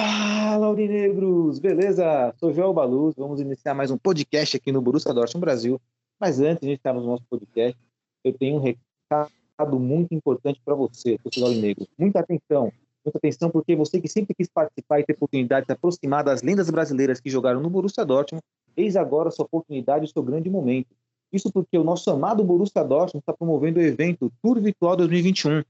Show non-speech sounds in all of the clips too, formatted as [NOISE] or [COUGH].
Fala, Aurinegros! Beleza? Sou Joel Baluz, vamos iniciar mais um podcast aqui no Borussia Dortmund Brasil. Mas antes de iniciarmos o nosso podcast, eu tenho um recado muito importante para você, torcedor Aurinegro. Muita atenção, muita atenção, porque você que sempre quis participar e ter oportunidade de se aproximar das lendas brasileiras que jogaram no Borussia Dortmund, eis agora a sua oportunidade e o seu grande momento. Isso porque o nosso amado Borussia Dortmund está promovendo o evento Tour Virtual 2021,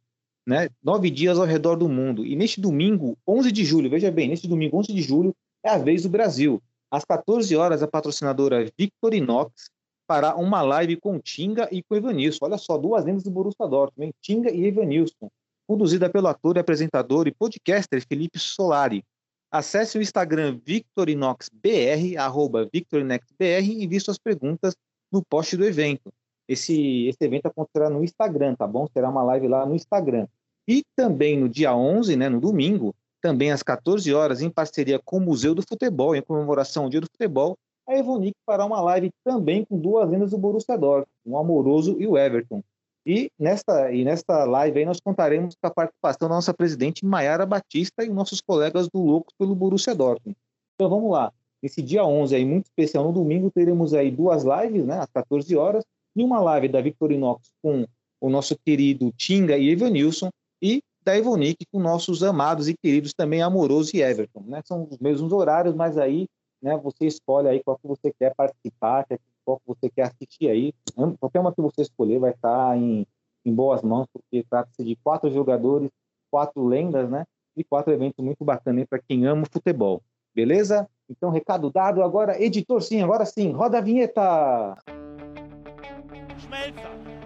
né? Nove dias ao redor do mundo. E neste domingo, 11 de julho, veja bem, neste domingo, 11 de julho, é a vez do Brasil. Às 14 horas, a patrocinadora Victorinox fará uma live com Tinga e com Evanilson. Olha só, duas lendas do Borussia Dortmund? Tinga e Evanilson. Conduzida pelo ator apresentador e podcaster Felipe Solari. Acesse o Instagram VictorinoxBR, arroba VictorinoxBR, e envie suas perguntas no post do evento. Esse, esse evento acontecerá no Instagram, tá bom? Será uma live lá no Instagram. E também no dia 11, né, no domingo, também às 14 horas, em parceria com o Museu do Futebol, em comemoração ao Dia do Futebol, a Evonic fará uma live também com duas lendas do Borussia Dortmund, o Amoroso e o Everton. E nesta, e nesta live aí nós contaremos com a participação da nossa presidente Maiara Batista e nossos colegas do Loucos pelo Borussia Dortmund. Então vamos lá. Nesse dia 11 aí, muito especial, no domingo, teremos aí duas lives, né, às 14 horas, e uma live da Victorinox com o nosso querido Tinga e Evanilson, e da Evonic com nossos amados e queridos também Amoroso e Everton. Né? São os mesmos horários, mas aí né, você escolhe aí qual que você quer participar, qual que você quer assistir aí. Qualquer uma que você escolher vai estar em, em boas mãos, porque trata-se de quatro jogadores, quatro lendas, né? E quatro eventos muito bacanas para quem ama o futebol. Beleza? Então, recado dado. Agora, editor, sim, agora sim. Roda a vinheta!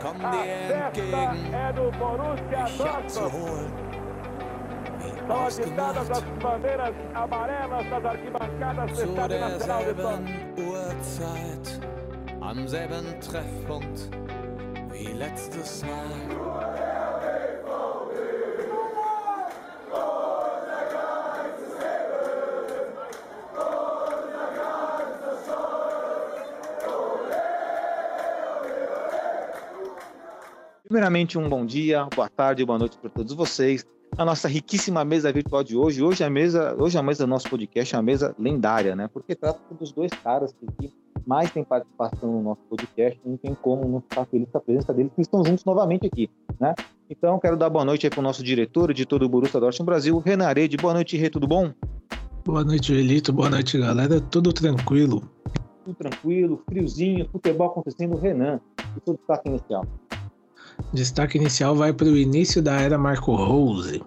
Komm dir entgegen, mich abzuholen. Wie ausgemacht, zu derselben Uhrzeit, am selben Treffpunkt wie letztes Mal. Primeiramente, um bom dia, boa tarde, boa noite para todos vocês. A nossa riquíssima mesa virtual de hoje. Hoje a mesa, hoje a mesa do nosso podcast é uma mesa lendária, né? Porque trata dos dois caras que mais têm participação no nosso podcast. Não tem como não ficar feliz com a presença deles, que estão juntos novamente aqui, né? Então, quero dar boa noite aí para o nosso diretor, editor do Borussia Dortmund Brasil, Renan Arede. Boa noite, Rê, tudo bom? Boa noite, Elito. Boa noite, galera. Tudo tranquilo. Tudo tranquilo, friozinho, futebol acontecendo. Renan, e seu destaque inicial. Destaque inicial vai para o início da era Marco Rose.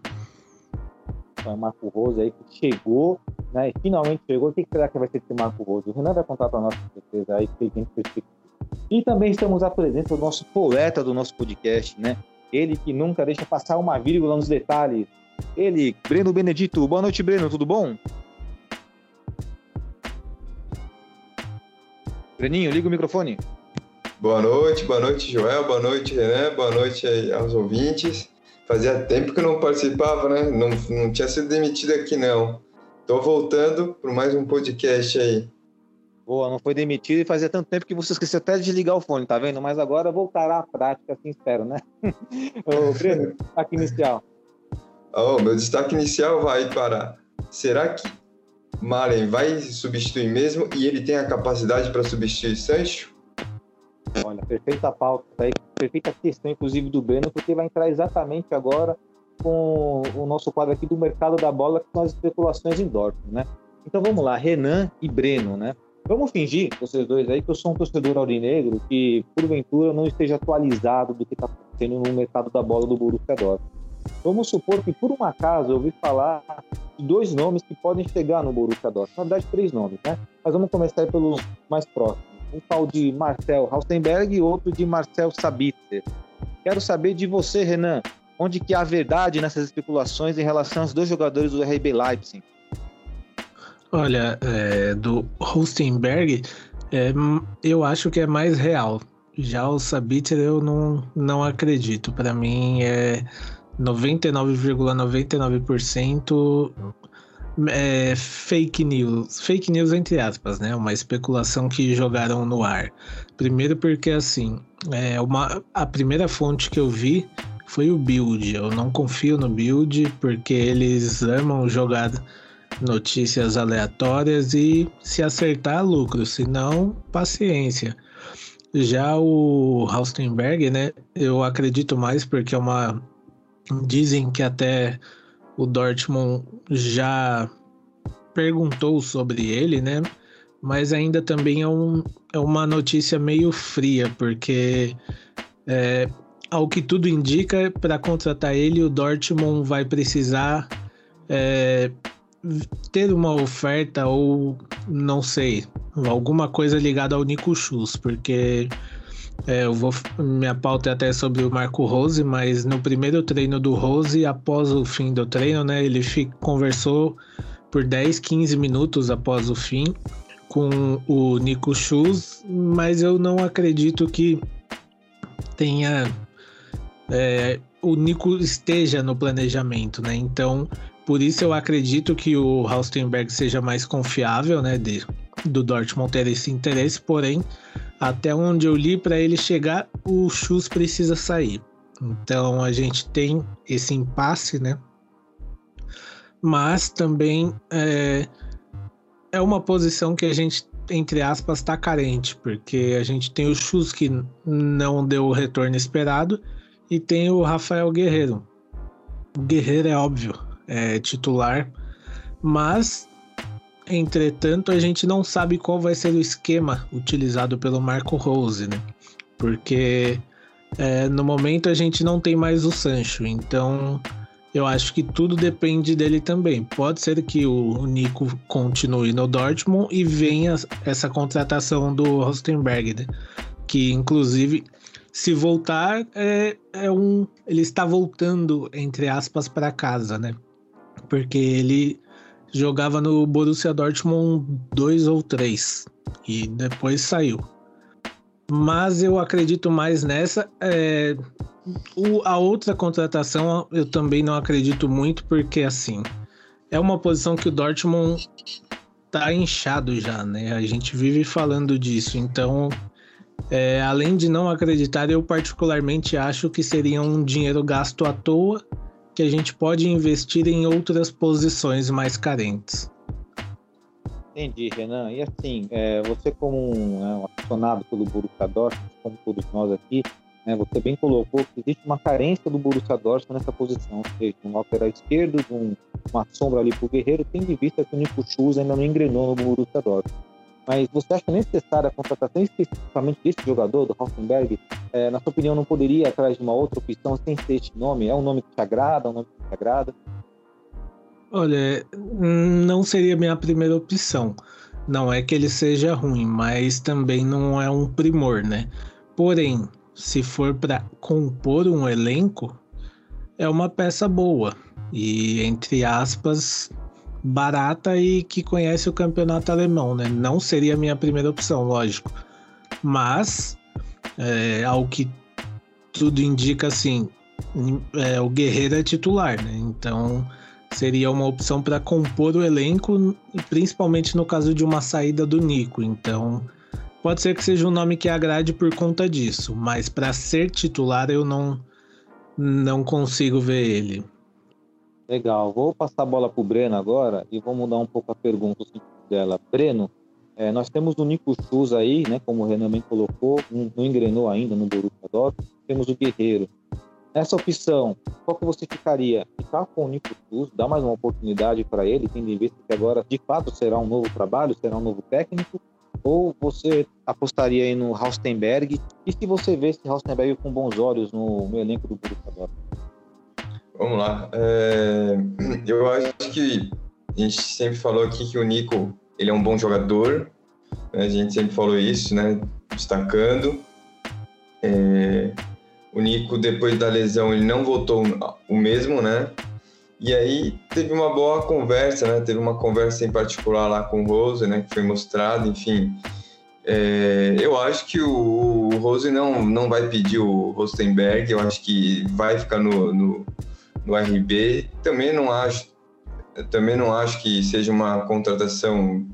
Então, Marco Rose aí que chegou, né? Finalmente chegou. O que será que vai ser esse Marco Rose? O Renan vai contar para nós com certeza aí que tem. E também estamos à presença do nosso poeta do nosso podcast, né? Ele que nunca deixa passar uma vírgula nos detalhes. Ele, Breno Benedito. Boa noite, Breno. Tudo bom? Breninho, liga o microfone. Boa noite, boa noite, Joel, boa noite, Renan, boa noite aos ouvintes. Fazia tempo que eu não participava, né? Não, não tinha sido demitido aqui, não. Tô voltando para mais um podcast aí. Boa, não foi demitido e fazia tanto tempo que você esqueceu até de desligar o fone, tá vendo? Mas agora voltará à prática, assim espero, né? [LAUGHS] Ô, Breno, destaque inicial. Oh, meu destaque inicial vai para. Será que Malen vai substituir mesmo e ele tem a capacidade para substituir Sancho? Olha, perfeita pauta, aí, perfeita questão, inclusive, do Breno, porque vai entrar exatamente agora com o nosso quadro aqui do mercado da bola, são as especulações em Dortmund, né? Então vamos lá, Renan e Breno, né? Vamos fingir, vocês dois aí, que eu sou um torcedor aurinegro que, porventura, não esteja atualizado do que está acontecendo no mercado da bola do Borussia Dortmund. Vamos supor que, por um acaso, eu ouvi falar de dois nomes que podem chegar no Borussia Dortmund. Na verdade, três nomes, né? Mas vamos começar pelos mais próximos. Um tal de Marcel Hausenberg e outro de Marcel Sabitzer. Quero saber de você, Renan, onde que há verdade nessas especulações em relação aos dois jogadores do RB Leipzig? Olha, é, do Rostenberg, é, eu acho que é mais real. Já o Sabitzer eu não, não acredito. Para mim é 99,99% é fake news. Fake news entre aspas, né? Uma especulação que jogaram no ar. Primeiro porque assim, é uma, a primeira fonte que eu vi foi o Build. Eu não confio no Build porque eles amam jogar notícias aleatórias e se acertar lucro, se não, paciência. Já o Haustenberg, né? Eu acredito mais porque é uma dizem que até o Dortmund já perguntou sobre ele, né? Mas ainda também é, um, é uma notícia meio fria, porque é, ao que tudo indica, para contratar ele, o Dortmund vai precisar é, ter uma oferta ou não sei, alguma coisa ligada ao Nico Schultz, porque é, eu vou minha pauta é até sobre o Marco Rose, mas no primeiro treino do Rose, após o fim do treino, né, ele conversou por 10, 15 minutos após o fim com o Nico Schultz, mas eu não acredito que tenha é, o Nico esteja no planejamento, né? Então por isso eu acredito que o Haustenberg seja mais confiável, né, de, do Dortmund ter esse interesse, porém, até onde eu li para ele chegar, o Chus precisa sair. Então a gente tem esse impasse, né? Mas também é, é uma posição que a gente, entre aspas, está carente, porque a gente tem o Chus que não deu o retorno esperado e tem o Rafael Guerreiro. O Guerreiro é óbvio, é, titular, mas entretanto a gente não sabe qual vai ser o esquema utilizado pelo Marco Rose, né? Porque é, no momento a gente não tem mais o Sancho, então eu acho que tudo depende dele também. Pode ser que o Nico continue no Dortmund e venha essa contratação do Rostenberg, né? que inclusive se voltar é, é um ele está voltando entre aspas para casa, né? porque ele jogava no Borussia Dortmund 2 ou 3 e depois saiu. Mas eu acredito mais nessa. É, o, a outra contratação eu também não acredito muito, porque assim é uma posição que o Dortmund tá inchado já, né? A gente vive falando disso, então é, além de não acreditar, eu particularmente acho que seria um dinheiro gasto à toa que a gente pode investir em outras posições mais carentes. Entendi, Renan. E assim, é, você como um, é, um apaixonado pelo Borussia Dortmund, como todos nós aqui, né, você bem colocou que existe uma carência do Borussia Dortmund nessa posição, ou seja, um lateral esquerdo, um, uma sombra ali para o Guerreiro, tendo em vista que o Nico Schultz ainda não engrenou no Borussia Dortmund. Mas você acha necessária a contratação especificamente desse jogador, do Hoffenberg? É, na sua opinião, não poderia ir atrás de uma outra opção sem ser este nome? É um nome que te agrada, um nome que te agrada? Olha, não seria minha primeira opção. Não é que ele seja ruim, mas também não é um primor, né? Porém, se for para compor um elenco, é uma peça boa. E, entre aspas, barata e que conhece o campeonato alemão, né? Não seria a minha primeira opção, lógico. Mas, é, ao que tudo indica, assim, é, o Guerreiro é titular, né? Então, seria uma opção para compor o elenco, principalmente no caso de uma saída do Nico. Então, pode ser que seja um nome que agrade por conta disso, mas para ser titular eu não não consigo ver ele. Legal. Vou passar a bola para o Breno agora e vou mudar um pouco a pergunta dela. Breno, é, nós temos o Nico Schultz aí, né, como o Renan bem colocou, não, não engrenou ainda no Borussia Dortmund. Temos o Guerreiro. Nessa opção, qual que você ficaria? Ficar com o Nico Schultz, dar mais uma oportunidade para ele, tendo em vista que agora de fato será um novo trabalho, será um novo técnico? Ou você apostaria aí no Haustenberg? E se você vê esse Haustenberg com bons olhos no, no elenco do Borussia Dortmund? Vamos lá. É, eu acho que a gente sempre falou aqui que o Nico ele é um bom jogador. Né? A gente sempre falou isso, né? Destacando. É, o Nico, depois da lesão, ele não voltou o mesmo, né? E aí teve uma boa conversa, né? Teve uma conversa em particular lá com o Rose, né? Que foi mostrado, enfim. É, eu acho que o, o, Rose não, não vai pedir o Rostenberg, eu acho que vai ficar no, no, no RB. Também não acho, também não acho que seja uma contratação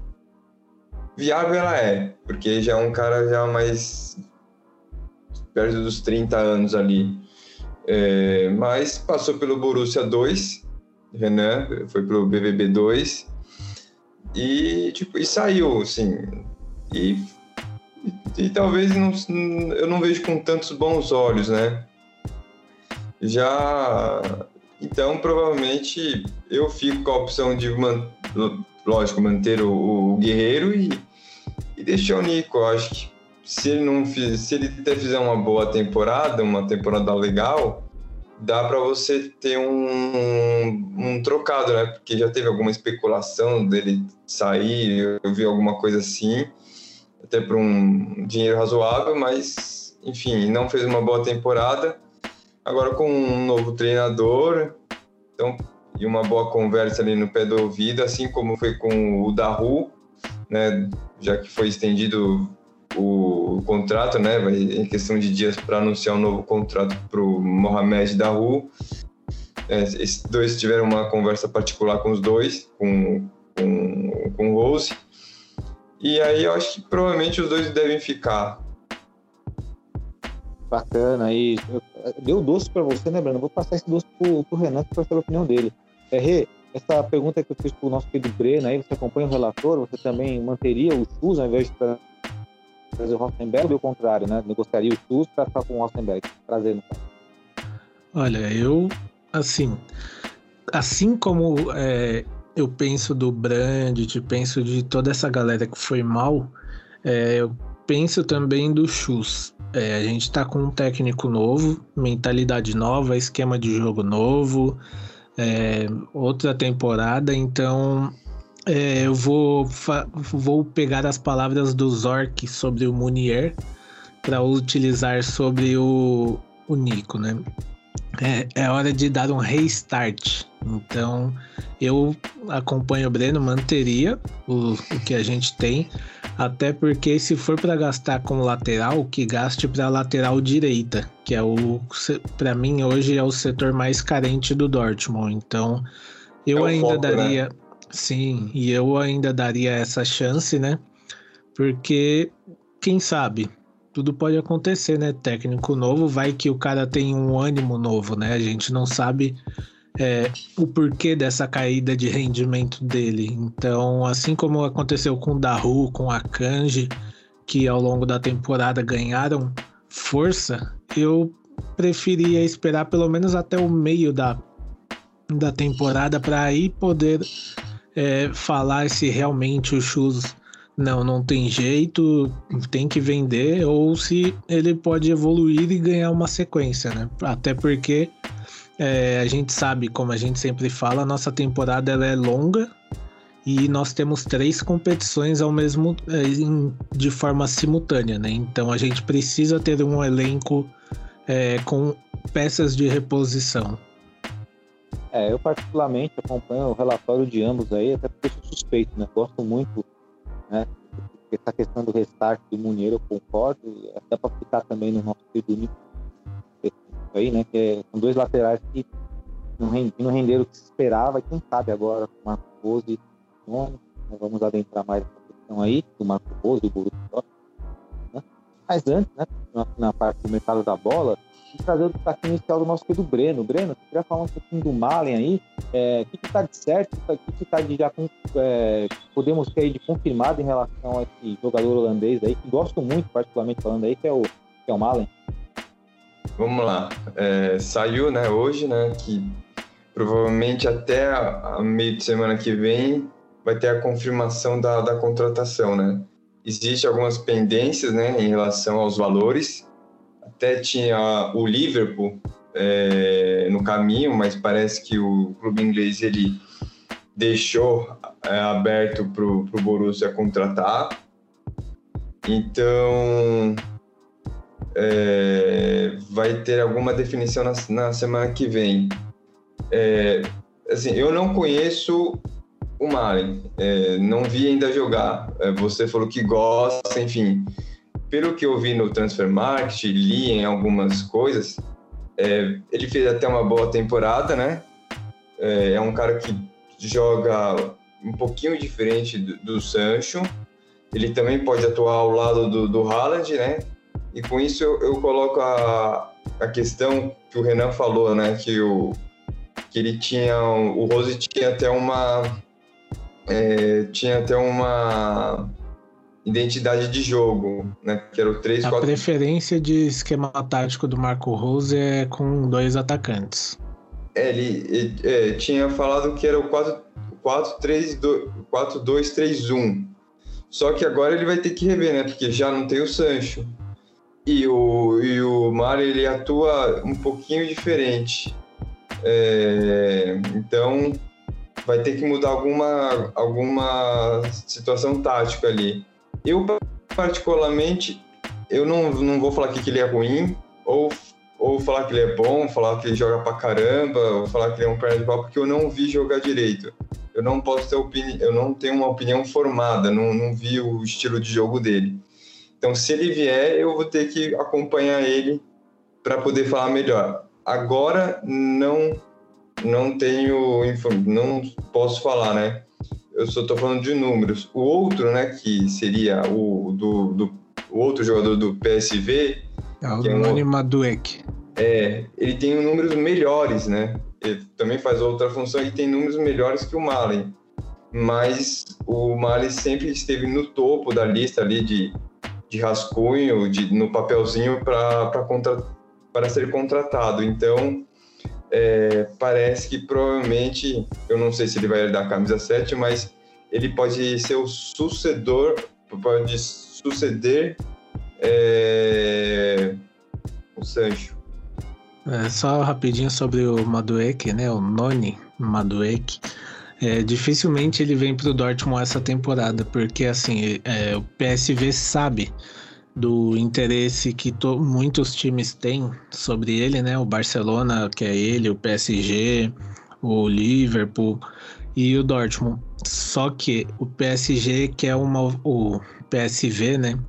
viável, ela é, porque já é um cara já mais perto dos 30 anos ali. É, mas passou pelo Borussia 2, Renan, foi pro BBB 2 e tipo e saiu, assim. E, e, e talvez não, eu não vejo com tantos bons olhos, né? Já então provavelmente eu fico com a opção de man, lógico manter o, o Guerreiro e, e deixar o Nico. Eu acho que se ele não fiz, se ele fizer uma boa temporada, uma temporada legal, dá para você ter um, um, trocado, né? Porque já teve alguma especulação dele sair, eu vi alguma coisa assim, até por um dinheiro razoável, mas enfim, não fez uma boa temporada. Agora com um novo treinador, então e uma boa conversa ali no pé do ouvido, assim como foi com o Daru, né? Já que foi estendido o contrato, né? Vai, em questão de dias para anunciar um novo contrato para o Mohamed Daru. É, esses dois tiveram uma conversa particular com os dois, com, com, com o Rose. E aí eu acho que provavelmente os dois devem ficar. Bacana aí. Deu doce para você, né, Breno? Vou passar esse doce pro, pro Renato para saber a opinião dele. É, Rê, essa pergunta que eu fiz pro nosso querido Breno aí, você acompanha o relator, você também manteria o SUS ao invés de trazer o Rosenberg ou o contrário, né? Negociaria o SUS para ficar com o Rosenberg, trazendo. Olha, eu, assim, assim como é, eu penso do Brandt, penso de toda essa galera que foi mal, é, eu penso também do Chus. É, a gente tá com um técnico novo, mentalidade nova, esquema de jogo novo, é, outra temporada, então é, eu vou, vou pegar as palavras do Zork sobre o Munier para utilizar sobre o, o Nico, né? É, é, hora de dar um restart. Então, eu acompanho o Breno, manteria o, o que a gente tem, até porque se for para gastar com lateral, que gaste para lateral direita, que é o para mim hoje é o setor mais carente do Dortmund. Então, eu é ainda foco, né? daria né? Sim, e eu ainda daria essa chance, né? Porque, quem sabe, tudo pode acontecer, né? Técnico novo, vai que o cara tem um ânimo novo, né? A gente não sabe é, o porquê dessa caída de rendimento dele. Então, assim como aconteceu com o Daru, com a Kanji, que ao longo da temporada ganharam força, eu preferia esperar pelo menos até o meio da, da temporada para aí poder é, falar se realmente o Shoes não, não tem jeito, tem que vender, ou se ele pode evoluir e ganhar uma sequência, né? Até porque é, a gente sabe, como a gente sempre fala, nossa temporada ela é longa e nós temos três competições ao mesmo é, de forma simultânea, né? Então a gente precisa ter um elenco é, com peças de reposição. É, eu particularmente acompanho o relatório de ambos aí, até porque sou suspeito, né? Gosto muito, né? Essa questão do restart do Munier, eu concordo, dá para ficar também no nosso período aí, né? Que é, são dois laterais que não, rend, não renderam o que se esperava, quem sabe agora com o Marco e né? vamos adentrar mais essa questão aí, do Marco Pose e o Borussia né? Mas antes, né, na, na parte do mercado da bola, e trazer o destaque inicial do nosso querido Breno. Breno, você queria falar um pouquinho do Malen aí? É, o que está de certo? O que está de já é, podemos ter de confirmado em relação a esse jogador holandês aí, que gosto muito, particularmente falando aí, que é o, que é o Malen? Vamos lá. É, saiu, né, hoje, né, que provavelmente até a, a, meio de semana que vem vai ter a confirmação da, da contratação, né? Existem algumas pendências, né, em relação aos valores, até tinha o Liverpool é, no caminho, mas parece que o clube inglês ele deixou é, aberto para o Borussia contratar. Então é, vai ter alguma definição na, na semana que vem. É, assim, eu não conheço o Malen, é, não vi ainda jogar. É, você falou que gosta, enfim. Pelo que eu vi no Transfer Market, li em algumas coisas, é, ele fez até uma boa temporada, né? É, é, um cara que joga um pouquinho diferente do, do, Sancho. Ele também pode atuar ao lado do, do Haaland, né? E com isso eu, eu coloco a, a questão que o Renan falou, né? Que, o, que ele tinha. O Rose tinha até uma é, tinha até uma identidade de jogo, né? Que era o 3 A 4... preferência de esquema tático do Marco Rose é com dois atacantes. É, ele, é, tinha falado que era o 4-2-3-1. Só que agora ele vai ter que rever, né? Porque já não tem o Sancho. E o, e o Mário, ele atua um pouquinho diferente. É, então, vai ter que mudar alguma, alguma situação tática ali. Eu, particularmente, eu não, não vou falar que ele é ruim, ou, ou falar que ele é bom, falar que ele joga pra caramba, ou falar que ele é um perna de pau, porque eu não vi jogar direito. Eu não posso ter opinião, eu não tenho uma opinião formada, não, não vi o estilo de jogo dele. Então, se ele vier, eu vou ter que acompanhar ele para poder falar melhor. Agora, não não tenho não posso falar, né? Eu só estou falando de números. O outro, né, que seria o do, do o outro jogador do PSV, é o que é um, Maduek. É, ele tem números melhores, né? Ele também faz outra função e tem números melhores que o Malen. Mas o Malen sempre esteve no topo da lista ali de, de rascunho, de, no papelzinho para ser contratado. Então, é, parece que provavelmente, eu não sei se ele vai herdar a camisa 7, mas ele pode ser o sucedor, pode suceder é, o Sancho. É, só rapidinho sobre o Madueke, né? O Noni Madueke. É, dificilmente ele vem para o Dortmund essa temporada, porque assim é, o PSV sabe do interesse que to, muitos times têm sobre ele, né? O Barcelona, que é ele, o PSG, o Liverpool e o Dortmund. Só que o PSG quer uma o PSV, né?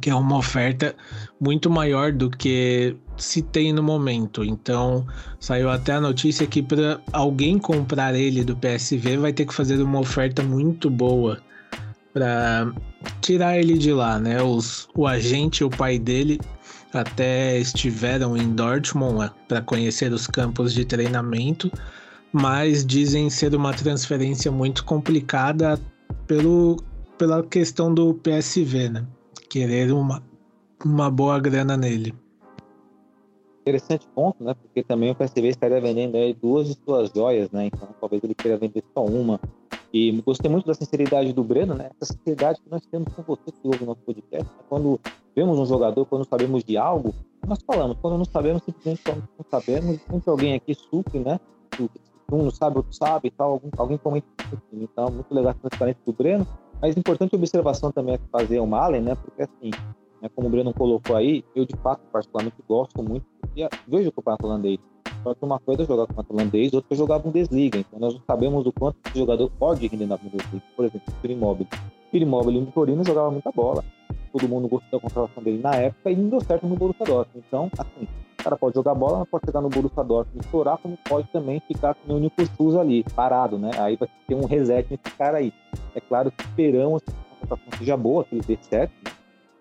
Que é uma oferta muito maior do que se tem no momento. Então, saiu até a notícia que para alguém comprar ele do PSV vai ter que fazer uma oferta muito boa para tirar ele de lá, né? Os, o agente e o pai dele até estiveram em Dortmund né, para conhecer os campos de treinamento, mas dizem ser uma transferência muito complicada pelo, pela questão do PSV, né? Querer uma, uma boa grana nele. Interessante ponto, né? Porque também o PSV estaria vendendo aí duas de suas joias, né? Então talvez ele queira vender só uma. E gostei muito da sinceridade do Breno, né? Essa sinceridade que nós temos com você que ouve o nosso podcast. Né? Quando vemos um jogador, quando sabemos de algo, nós falamos. Quando não sabemos, simplesmente não sabemos. Sempre alguém aqui supre, né? Um não sabe, outro sabe e tal. Algum, alguém comenta. Então, muito legal a transparência do Breno. Mas importante observação também é fazer o Malen, né? Porque assim, né, como o Breno colocou aí, eu de fato particularmente gosto muito. E vejo o falando aí só que uma coisa é jogar com o holandês, outra é jogar Bundesliga. Então nós não sabemos o quanto esse jogador pode render na Bundesliga. Por exemplo, o. O Immobile no Torino jogava muita bola. Todo mundo gostou da contratação dele na época e não deu certo no Borussia Dortmund. Então, assim, o cara pode jogar bola, mas pode chegar no Borussia Dortmund e estourar, como pode também ficar com o único SUS ali, parado, né? Aí vai ter um reset nesse cara aí. É claro que esperamos que a contratação seja boa, que ele dê certo,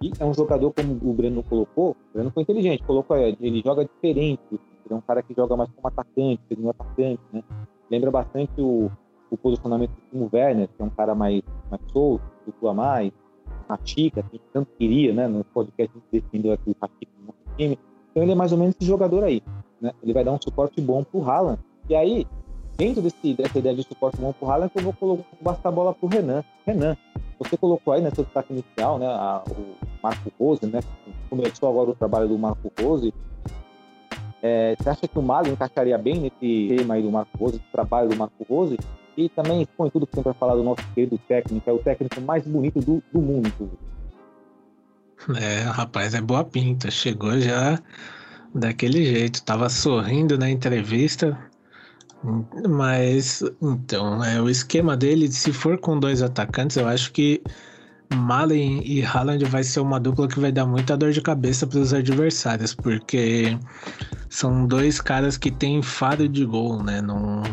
e é um jogador, como o Breno colocou, o Breno foi inteligente, colocou ele joga diferente ele é um cara que joga mais como atacante, segundo atacante, né? Lembra bastante o, o posicionamento do Werner, que é um cara mais, mais solto, flutua mais, Ratica, que tanto queria, né? No podcast a gente defendeu aqui o Ratica no nosso time. Então ele é mais ou menos esse jogador aí, né? Ele vai dar um suporte bom pro Haaland. E aí, dentro desse, dessa ideia de suporte bom pro Haaland, eu vou colocar a bola pro Renan. Renan, você colocou aí né, destaque inicial, né? A, o Marco Rose, né? Começou agora o trabalho do Marco Rose é, você acha que o Malo encaixaria bem nesse tema aí do Marco Rose, do trabalho do Marco Rose? E também expõe tudo que tem para falar do nosso querido técnico, é o técnico mais bonito do, do mundo. É, rapaz, é boa pinta. Chegou já daquele jeito. Tava sorrindo na entrevista. Mas, então, é, o esquema dele, se for com dois atacantes, eu acho que Malen e Haaland vai ser uma dupla que vai dar muita dor de cabeça para os adversários, porque são dois caras que têm faro de gol, né? Não,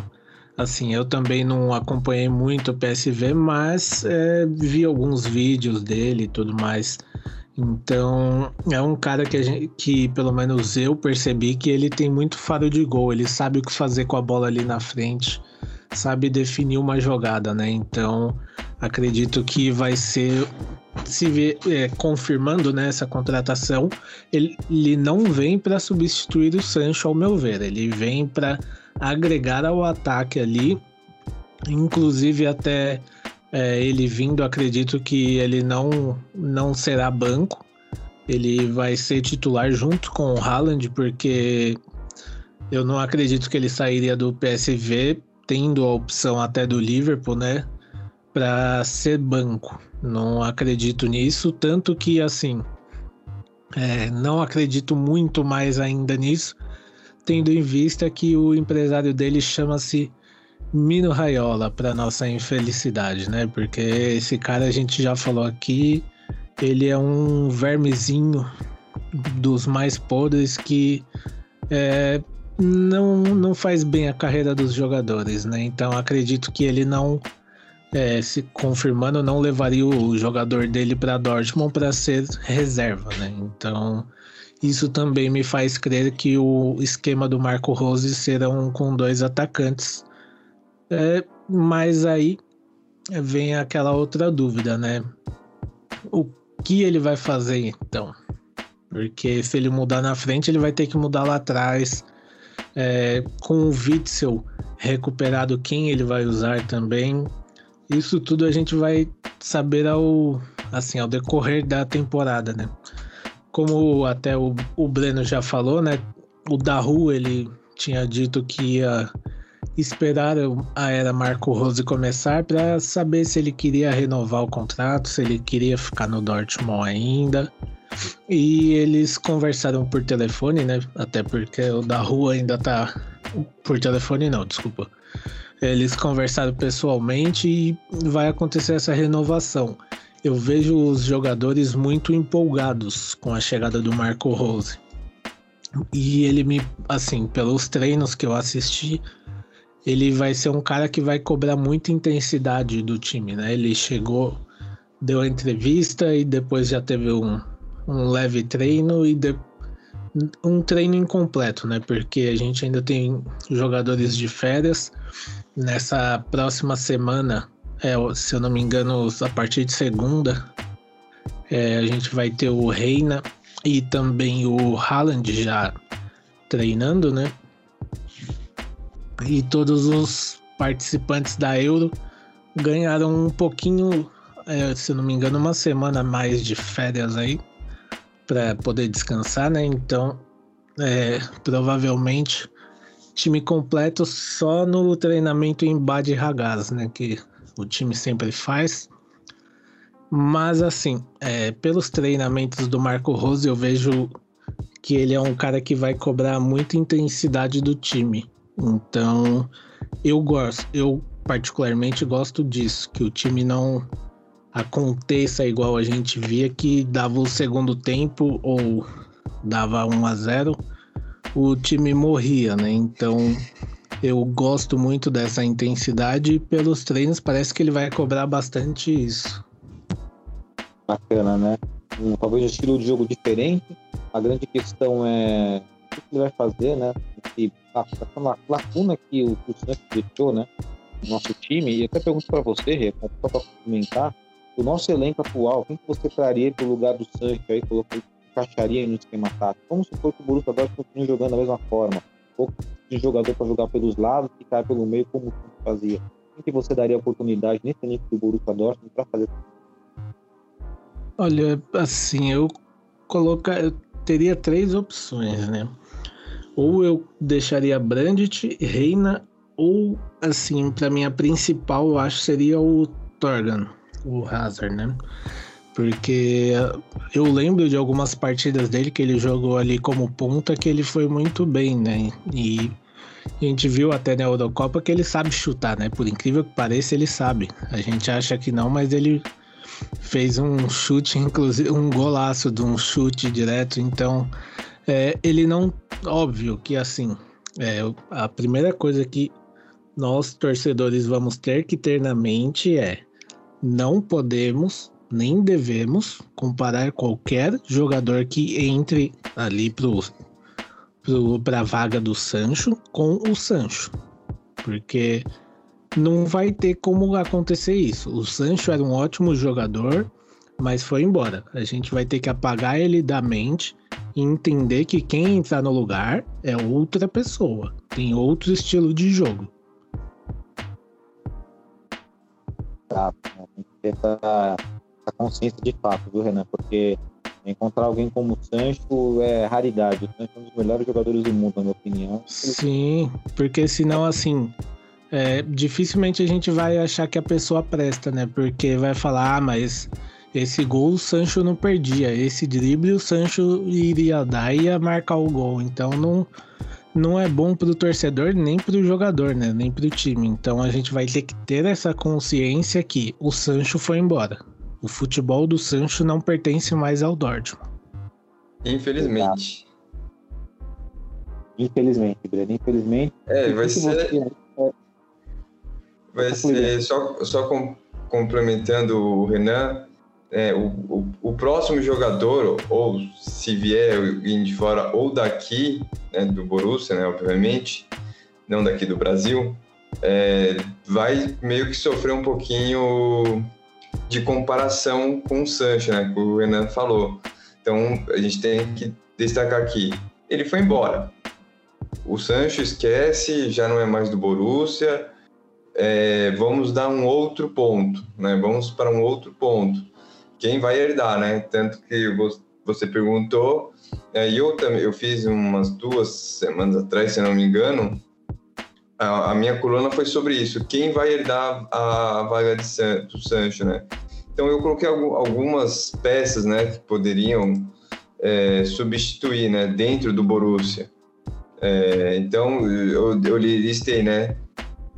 assim, eu também não acompanhei muito o PSV, mas é, vi alguns vídeos dele e tudo mais. Então, é um cara que, gente, que pelo menos eu percebi que ele tem muito faro de gol, ele sabe o que fazer com a bola ali na frente, sabe definir uma jogada, né? Então, acredito que vai ser se vê, é, confirmando né, contratação, ele, ele não vem para substituir o Sancho, ao meu ver, ele vem para agregar ao ataque ali, inclusive até é, ele vindo, acredito que ele não, não será banco. Ele vai ser titular junto com o Haaland, porque eu não acredito que ele sairia do PSV, tendo a opção até do Liverpool, né? Para ser banco. Não acredito nisso, tanto que assim. É, não acredito muito mais ainda nisso, tendo em vista que o empresário dele chama-se Mino Raiola, para nossa infelicidade, né? Porque esse cara a gente já falou aqui, ele é um vermezinho dos mais podres que é, não, não faz bem a carreira dos jogadores, né? Então acredito que ele não, é, se confirmando, não levaria o jogador dele para Dortmund para ser reserva, né? Então isso também me faz crer que o esquema do Marco Rose serão com dois atacantes é, mas aí vem aquela outra dúvida, né? O que ele vai fazer então? Porque se ele mudar na frente, ele vai ter que mudar lá atrás. É, com o Witzel recuperado, quem ele vai usar também. Isso tudo a gente vai saber ao, assim, ao decorrer da temporada, né? Como até o, o Breno já falou, né? O Daru, ele tinha dito que ia esperar a era Marco Rose começar para saber se ele queria renovar o contrato, se ele queria ficar no Dortmund ainda. E eles conversaram por telefone, né? Até porque o da rua ainda tá por telefone não, desculpa. Eles conversaram pessoalmente e vai acontecer essa renovação. Eu vejo os jogadores muito empolgados com a chegada do Marco Rose. E ele me, assim, pelos treinos que eu assisti, ele vai ser um cara que vai cobrar muita intensidade do time, né? Ele chegou, deu a entrevista e depois já teve um, um leve treino e de, um treino incompleto, né? Porque a gente ainda tem jogadores de férias. Nessa próxima semana, é, se eu não me engano, a partir de segunda, é, a gente vai ter o Reina e também o Haaland já treinando, né? e todos os participantes da Euro ganharam um pouquinho, é, se não me engano, uma semana mais de férias aí para poder descansar, né? Então, é, provavelmente time completo só no treinamento em Bad Ragaz, né? Que o time sempre faz. Mas assim, é, pelos treinamentos do Marco Rose, eu vejo que ele é um cara que vai cobrar muita intensidade do time. Então, eu gosto, eu particularmente gosto disso, que o time não aconteça igual a gente via que dava o segundo tempo ou dava 1 a 0, o time morria, né? Então, eu gosto muito dessa intensidade e pelos treinos parece que ele vai cobrar bastante isso. Bacana, né? Um, talvez um estilo de jogo diferente. A grande questão é o que ele vai fazer, né? E a, a lacuna que o, o Santos deixou, né? No nosso time, e até pergunto para você, só para comentar, o nosso elenco atual, quem que você traria para o lugar do Sancho aí, colocou, encaixaria no esquema tático? Como se for que o Borussia Dortmund continue jogando da mesma forma? Ou de jogador para jogar pelos lados e cair pelo meio, como o fazia? Quem que você daria oportunidade nesse elenco do Borussia Dortmund para fazer Olha, assim, eu colocar, eu teria três opções, né? ou eu deixaria Brandt, Reina, ou assim, para mim a principal eu acho seria o Torgan, o Hazard, né? Porque eu lembro de algumas partidas dele que ele jogou ali como ponta que ele foi muito bem, né? E a gente viu até na Eurocopa que ele sabe chutar, né? Por incrível que pareça, ele sabe. A gente acha que não, mas ele fez um chute, inclusive um golaço de um chute direto. Então, é, ele não. Óbvio que assim, é, a primeira coisa que nós torcedores vamos ter que ter na mente é: não podemos nem devemos comparar qualquer jogador que entre ali para a vaga do Sancho com o Sancho, porque não vai ter como acontecer isso. O Sancho era um ótimo jogador, mas foi embora. A gente vai ter que apagar ele da mente e entender que quem entrar no lugar é outra pessoa, tem outro estilo de jogo. Tá, tem ter essa, essa consciência de fato, viu, Renan? Porque encontrar alguém como o Sancho é raridade. O Sancho é um dos melhores jogadores do mundo, na minha opinião. Sim, porque senão, assim, é, dificilmente a gente vai achar que a pessoa presta, né? Porque vai falar, ah, mas esse gol o Sancho não perdia, esse drible o Sancho iria dar e ia marcar o gol. Então não, não é bom pro torcedor nem pro jogador, né? Nem pro time. Então a gente vai ter que ter essa consciência que o Sancho foi embora. O futebol do Sancho não pertence mais ao Dortmund. Infelizmente. Infelizmente, Breno, infelizmente. É, vai ser. Vai ser, só, só com, complementando o Renan, é, o, o, o, próximo jogador, ou se vier alguém de fora ou daqui, né, do Borussia, né, obviamente, não daqui do Brasil, é, vai meio que sofrer um pouquinho de comparação com o Sancho, né, que o Renan falou. Então, a gente tem que destacar aqui, ele foi embora. O Sancho esquece, já não é mais do Borussia, é, vamos dar um outro ponto, né? Vamos para um outro ponto. Quem vai herdar, né? Tanto que você perguntou, é, e eu também, eu fiz umas duas semanas atrás, se não me engano, a, a minha coluna foi sobre isso. Quem vai herdar a, vaga de San, do Sancho, né? Então eu coloquei algumas peças, né, que poderiam é, substituir, né, dentro do Borussia. É, então eu, eu listei, né,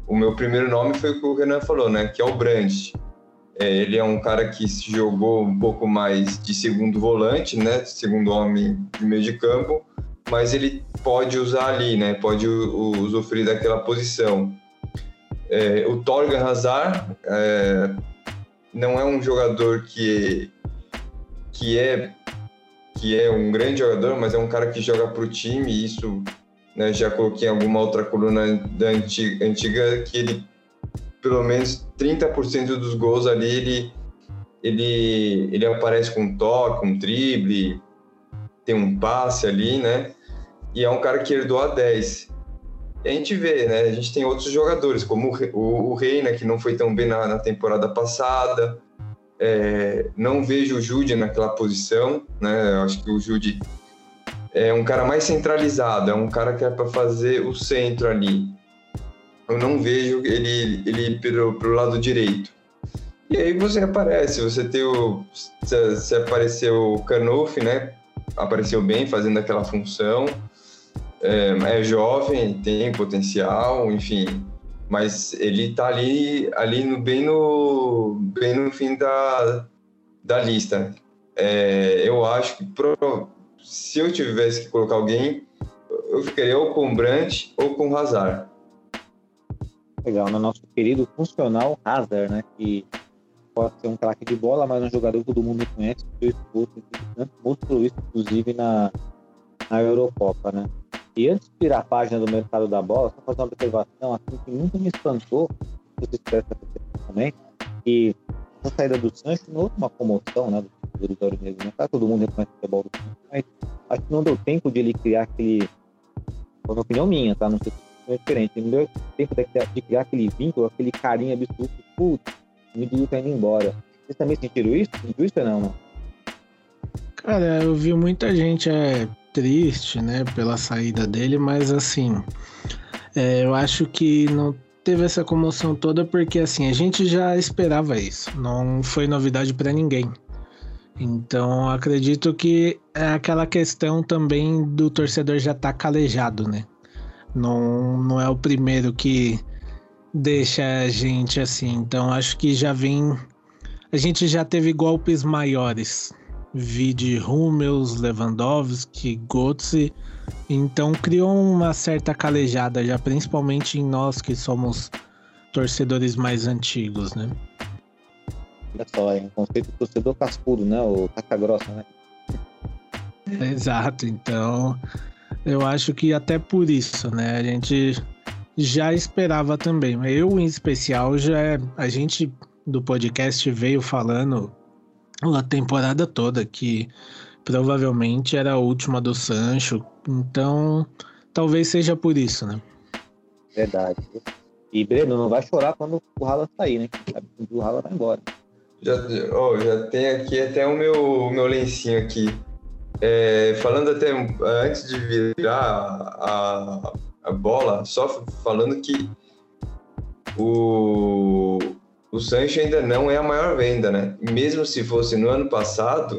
o meu primeiro nome foi o que o Renan falou, né? Que é o Brandt. É, ele é um cara que se jogou um pouco mais de segundo volante, né? Segundo homem de meio de campo, mas ele pode usar ali, né? Pode usufruir daquela posição. É, o Torgan Hazard é, não é um jogador que que é que é um grande jogador, mas é um cara que joga para o time e isso né, já coloquei em alguma outra coluna da antiga, antiga que ele, pelo menos 30% dos gols ali, ele, ele, ele aparece com um toque, um drible, tem um passe ali, né? E é um cara que herdou a 10. E a gente vê, né? A gente tem outros jogadores, como o, Reina, que não foi tão bem na, na temporada passada. É, não vejo o Jude naquela posição, né? Eu acho que o Jude é um cara mais centralizado, é um cara que é para fazer o centro ali. Eu não vejo ele, ele pro, pro lado direito. E aí você aparece, você tem o. Se apareceu o Canoff, né? Apareceu bem fazendo aquela função. É, é, jovem, tem potencial, enfim. Mas ele tá ali, ali no, bem, no, bem no fim da, da lista. É, eu acho que pro, se eu tivesse que colocar alguém, eu ficaria ou com Brandt ou com Hazard. Legal, no nosso querido funcional Hazard, né? Que pode ser um craque de bola, mas um jogador que todo mundo conhece, mostrou isso, inclusive, na, na Eurocopa, né? E antes de tirar a página do mercado da bola, só fazer uma observação assim que muito me espantou, se vocês também, que a saída do Sancho não houve uma comoção, né? Do território negro, tá todo mundo reconhece o futebol do Sancho, mas acho que não deu tempo de ele criar aquele. Foi uma opinião minha, tá? Não sei se é diferente. Não deu tempo de criar aquele vínculo, aquele carinho absurdo. Putz, o indivíduo tá indo embora. Vocês também sentiram isso? Sentiu isso ou não, não? Cara, eu vi muita gente é, triste, né, pela saída dele, mas assim, é, eu acho que não teve essa comoção toda porque assim a gente já esperava isso, não foi novidade para ninguém. Então acredito que é aquela questão também do torcedor já tá calejado, né? Não, não é o primeiro que deixa a gente assim. Então acho que já vem. A gente já teve golpes maiores. Vide Hummels, Lewandowski, Götze. Então criou uma certa calejada já, principalmente em nós que somos torcedores mais antigos, né? Olha só, é um conceito de torcedor cascudo, né? O caca grossa, né? [LAUGHS] Exato, então eu acho que até por isso, né? A gente já esperava também. Eu, em especial, já a gente do podcast veio falando a temporada toda que provavelmente era a última do Sancho. Então, talvez seja por isso, né? Verdade. E Breno, não vai chorar quando o Haaland sair, né? O Haaland vai embora. Já, oh, já tem aqui até o meu, meu lencinho aqui. É, falando até antes de virar a, a bola, só falando que o, o Sancho ainda não é a maior venda, né? Mesmo se fosse no ano passado,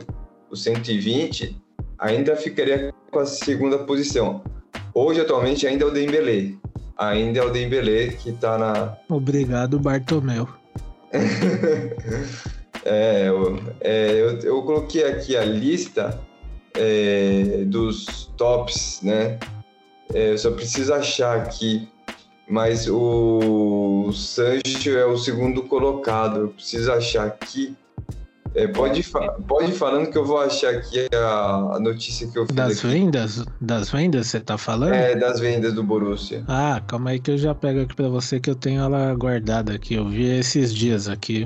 o 120, ainda ficaria com a segunda posição. Hoje, atualmente, ainda é o Dembélé. Ainda é o Dembélé que está na... Obrigado, Bartomeu. [LAUGHS] é, eu, é eu, eu, coloquei aqui a lista é, dos tops, né? É, eu só preciso achar aqui. Mas o Sancho é o segundo colocado. Eu preciso achar aqui. É, pode, pode ir falando que eu vou achar aqui a, a notícia que eu fiz. Das aqui. vendas? Das vendas você tá falando? É, das vendas do Borussia. Ah, calma aí que eu já pego aqui pra você que eu tenho ela guardada aqui. Eu vi esses dias aqui.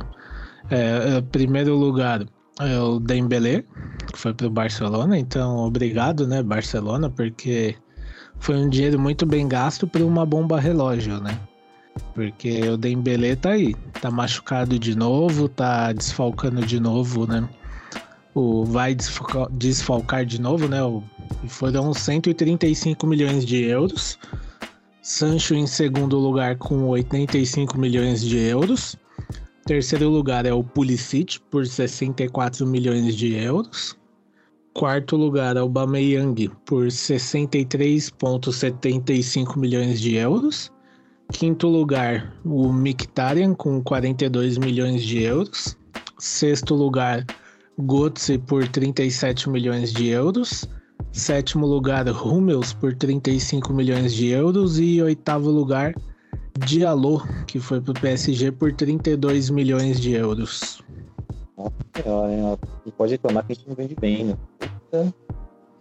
É, é primeiro lugar é o Dembélé, que foi pro Barcelona. Então, obrigado, né, Barcelona, porque foi um dinheiro muito bem gasto por uma bomba relógio, né? Porque o Dembele tá aí, tá machucado de novo, tá desfalcando de novo, né? O vai desfalcar de novo, né? Foram 135 milhões de euros. Sancho em segundo lugar com 85 milhões de euros. Terceiro lugar é o Pulisic por 64 milhões de euros. Quarto lugar, Aubameyang, por 63,75 milhões de euros. Quinto lugar, o Mkhitaryan, com 42 milhões de euros. Sexto lugar, Götze, por 37 milhões de euros. Sétimo lugar, Hummels, por 35 milhões de euros. E oitavo lugar, Diallo, que foi para o PSG por 32 milhões de euros. Nossa senhora, hein? Não pode reclamar que a gente não vende bem, né? Puta.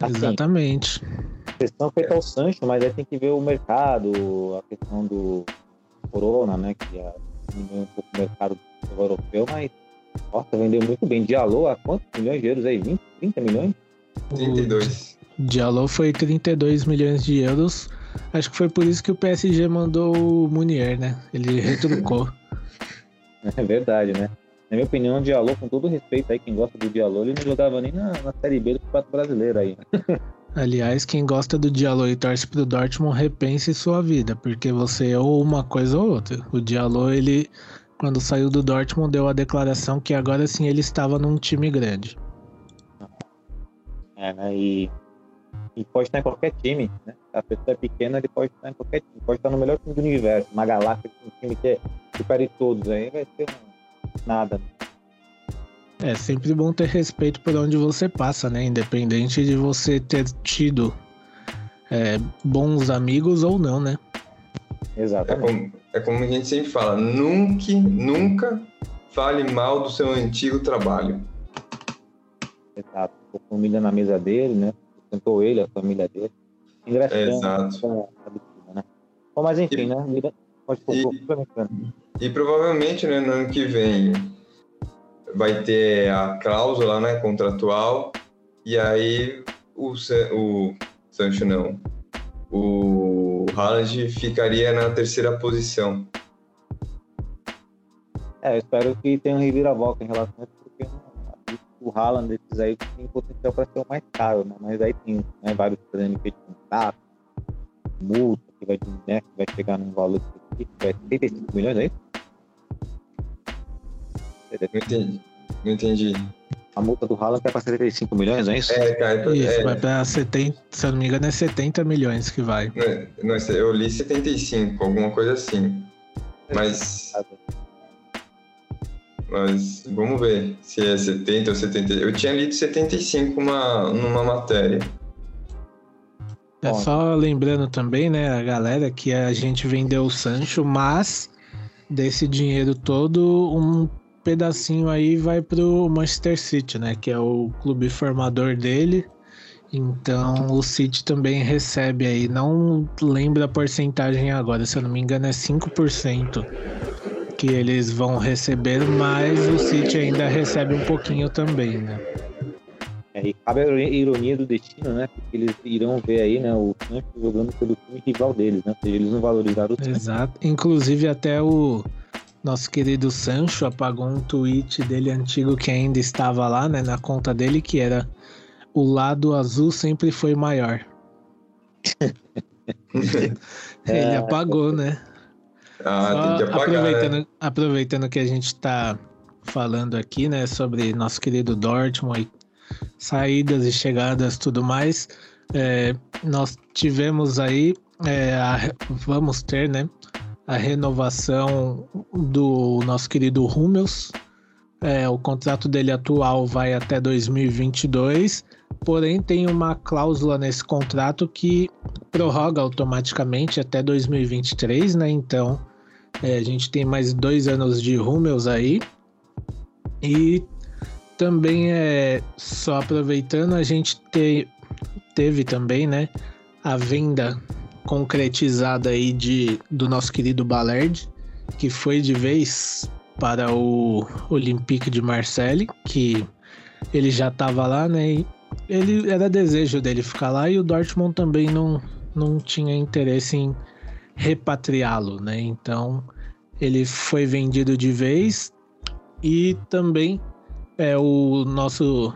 Assim, Exatamente. A questão feita ao Sancho, mas aí tem que ver o mercado, a questão do Corona, né? Que diminuiu um pouco o mercado europeu, mas nossa, vendeu muito bem. Diallo a quantos milhões de euros aí? 20, 30 milhões? 32. Diallo foi 32 milhões de euros. Acho que foi por isso que o PSG mandou o Munier, né? Ele retrucou. [LAUGHS] é verdade, né? Na minha opinião, o Diallo, com todo respeito aí, quem gosta do Diallo, ele não jogava nem na, na Série B do Campeonato Brasileiro aí. [LAUGHS] Aliás, quem gosta do Diallo e torce pro Dortmund, repense sua vida, porque você é ou uma coisa ou outra. O Diallo, ele, quando saiu do Dortmund, deu a declaração que agora sim ele estava num time grande. É, né? E, e pode estar em qualquer time, né? A pessoa é pequena, ele pode estar em qualquer time. Pode estar no melhor time do universo, uma galáxia, um time que é supere todos. Aí vai ser um nada. É sempre bom ter respeito por onde você passa, né? Independente de você ter tido é, bons amigos ou não, né? Exatamente. É como, é como a gente sempre fala, nunca, nunca fale mal do seu antigo trabalho. Exato. Com família na mesa dele, né? Sentou ele, a família dele. Ingratidão. Exato. Né? Bom, mas enfim, e, né? Pode e, e provavelmente né, no ano que vem vai ter a cláusula né, contratual e aí o, o Sancho não. O Haaland ficaria na terceira posição. É, eu espero que tenha um reviravolta em relação a isso, porque o Haaland, aí, tem potencial para ser o mais caro, né? mas aí tem né, vários trâmites de contato, multa, que vai, né, que vai chegar num valor de 75 milhões aí? Não entendi. Não entendi. A multa do Haaland é para 75 milhões, não é isso? É, cara, Isso, é, vai pra 70, se eu não me engano, é 70 milhões que vai. não, não, eu li 75, alguma coisa assim. Mas, mas vamos ver se é 70 ou 70. Eu tinha lido 75 uma, numa matéria. É só lembrando também, né, a galera, que a gente vendeu o Sancho, mas desse dinheiro todo, um pedacinho aí vai pro Manchester City, né, que é o clube formador dele. Então o City também recebe aí, não lembro a porcentagem agora, se eu não me engano é 5% que eles vão receber, mas o City ainda recebe um pouquinho também, né? É, e cabe a ironia do destino, né? Porque eles irão ver aí, né, o Sancho jogando pelo time rival deles, né? Ou seja, eles não valorizaram o Sancho. Exato. Inclusive até o nosso querido Sancho apagou um tweet dele antigo que ainda estava lá, né, na conta dele, que era o lado azul sempre foi maior. [LAUGHS] Ele apagou, né? Ah, Só tem que apagar, aproveitando, né? aproveitando que a gente está falando aqui, né, sobre nosso querido Dortmund, e saídas e chegadas, tudo mais, é, nós tivemos aí, é, a- vamos ter, né, a renovação do nosso querido Hummels. É, o contrato dele atual vai até 2022, porém tem uma cláusula nesse contrato que prorroga automaticamente até 2023, né? Então é, a gente tem mais dois anos de Hummels aí. E também é só aproveitando, a gente te- teve também, né, a venda concretizada aí de, do nosso querido Ballard, que foi de vez para o Olympique de Marseille, que ele já estava lá, né? E ele era desejo dele ficar lá e o Dortmund também não, não tinha interesse em repatriá-lo, né? Então ele foi vendido de vez e também é o nosso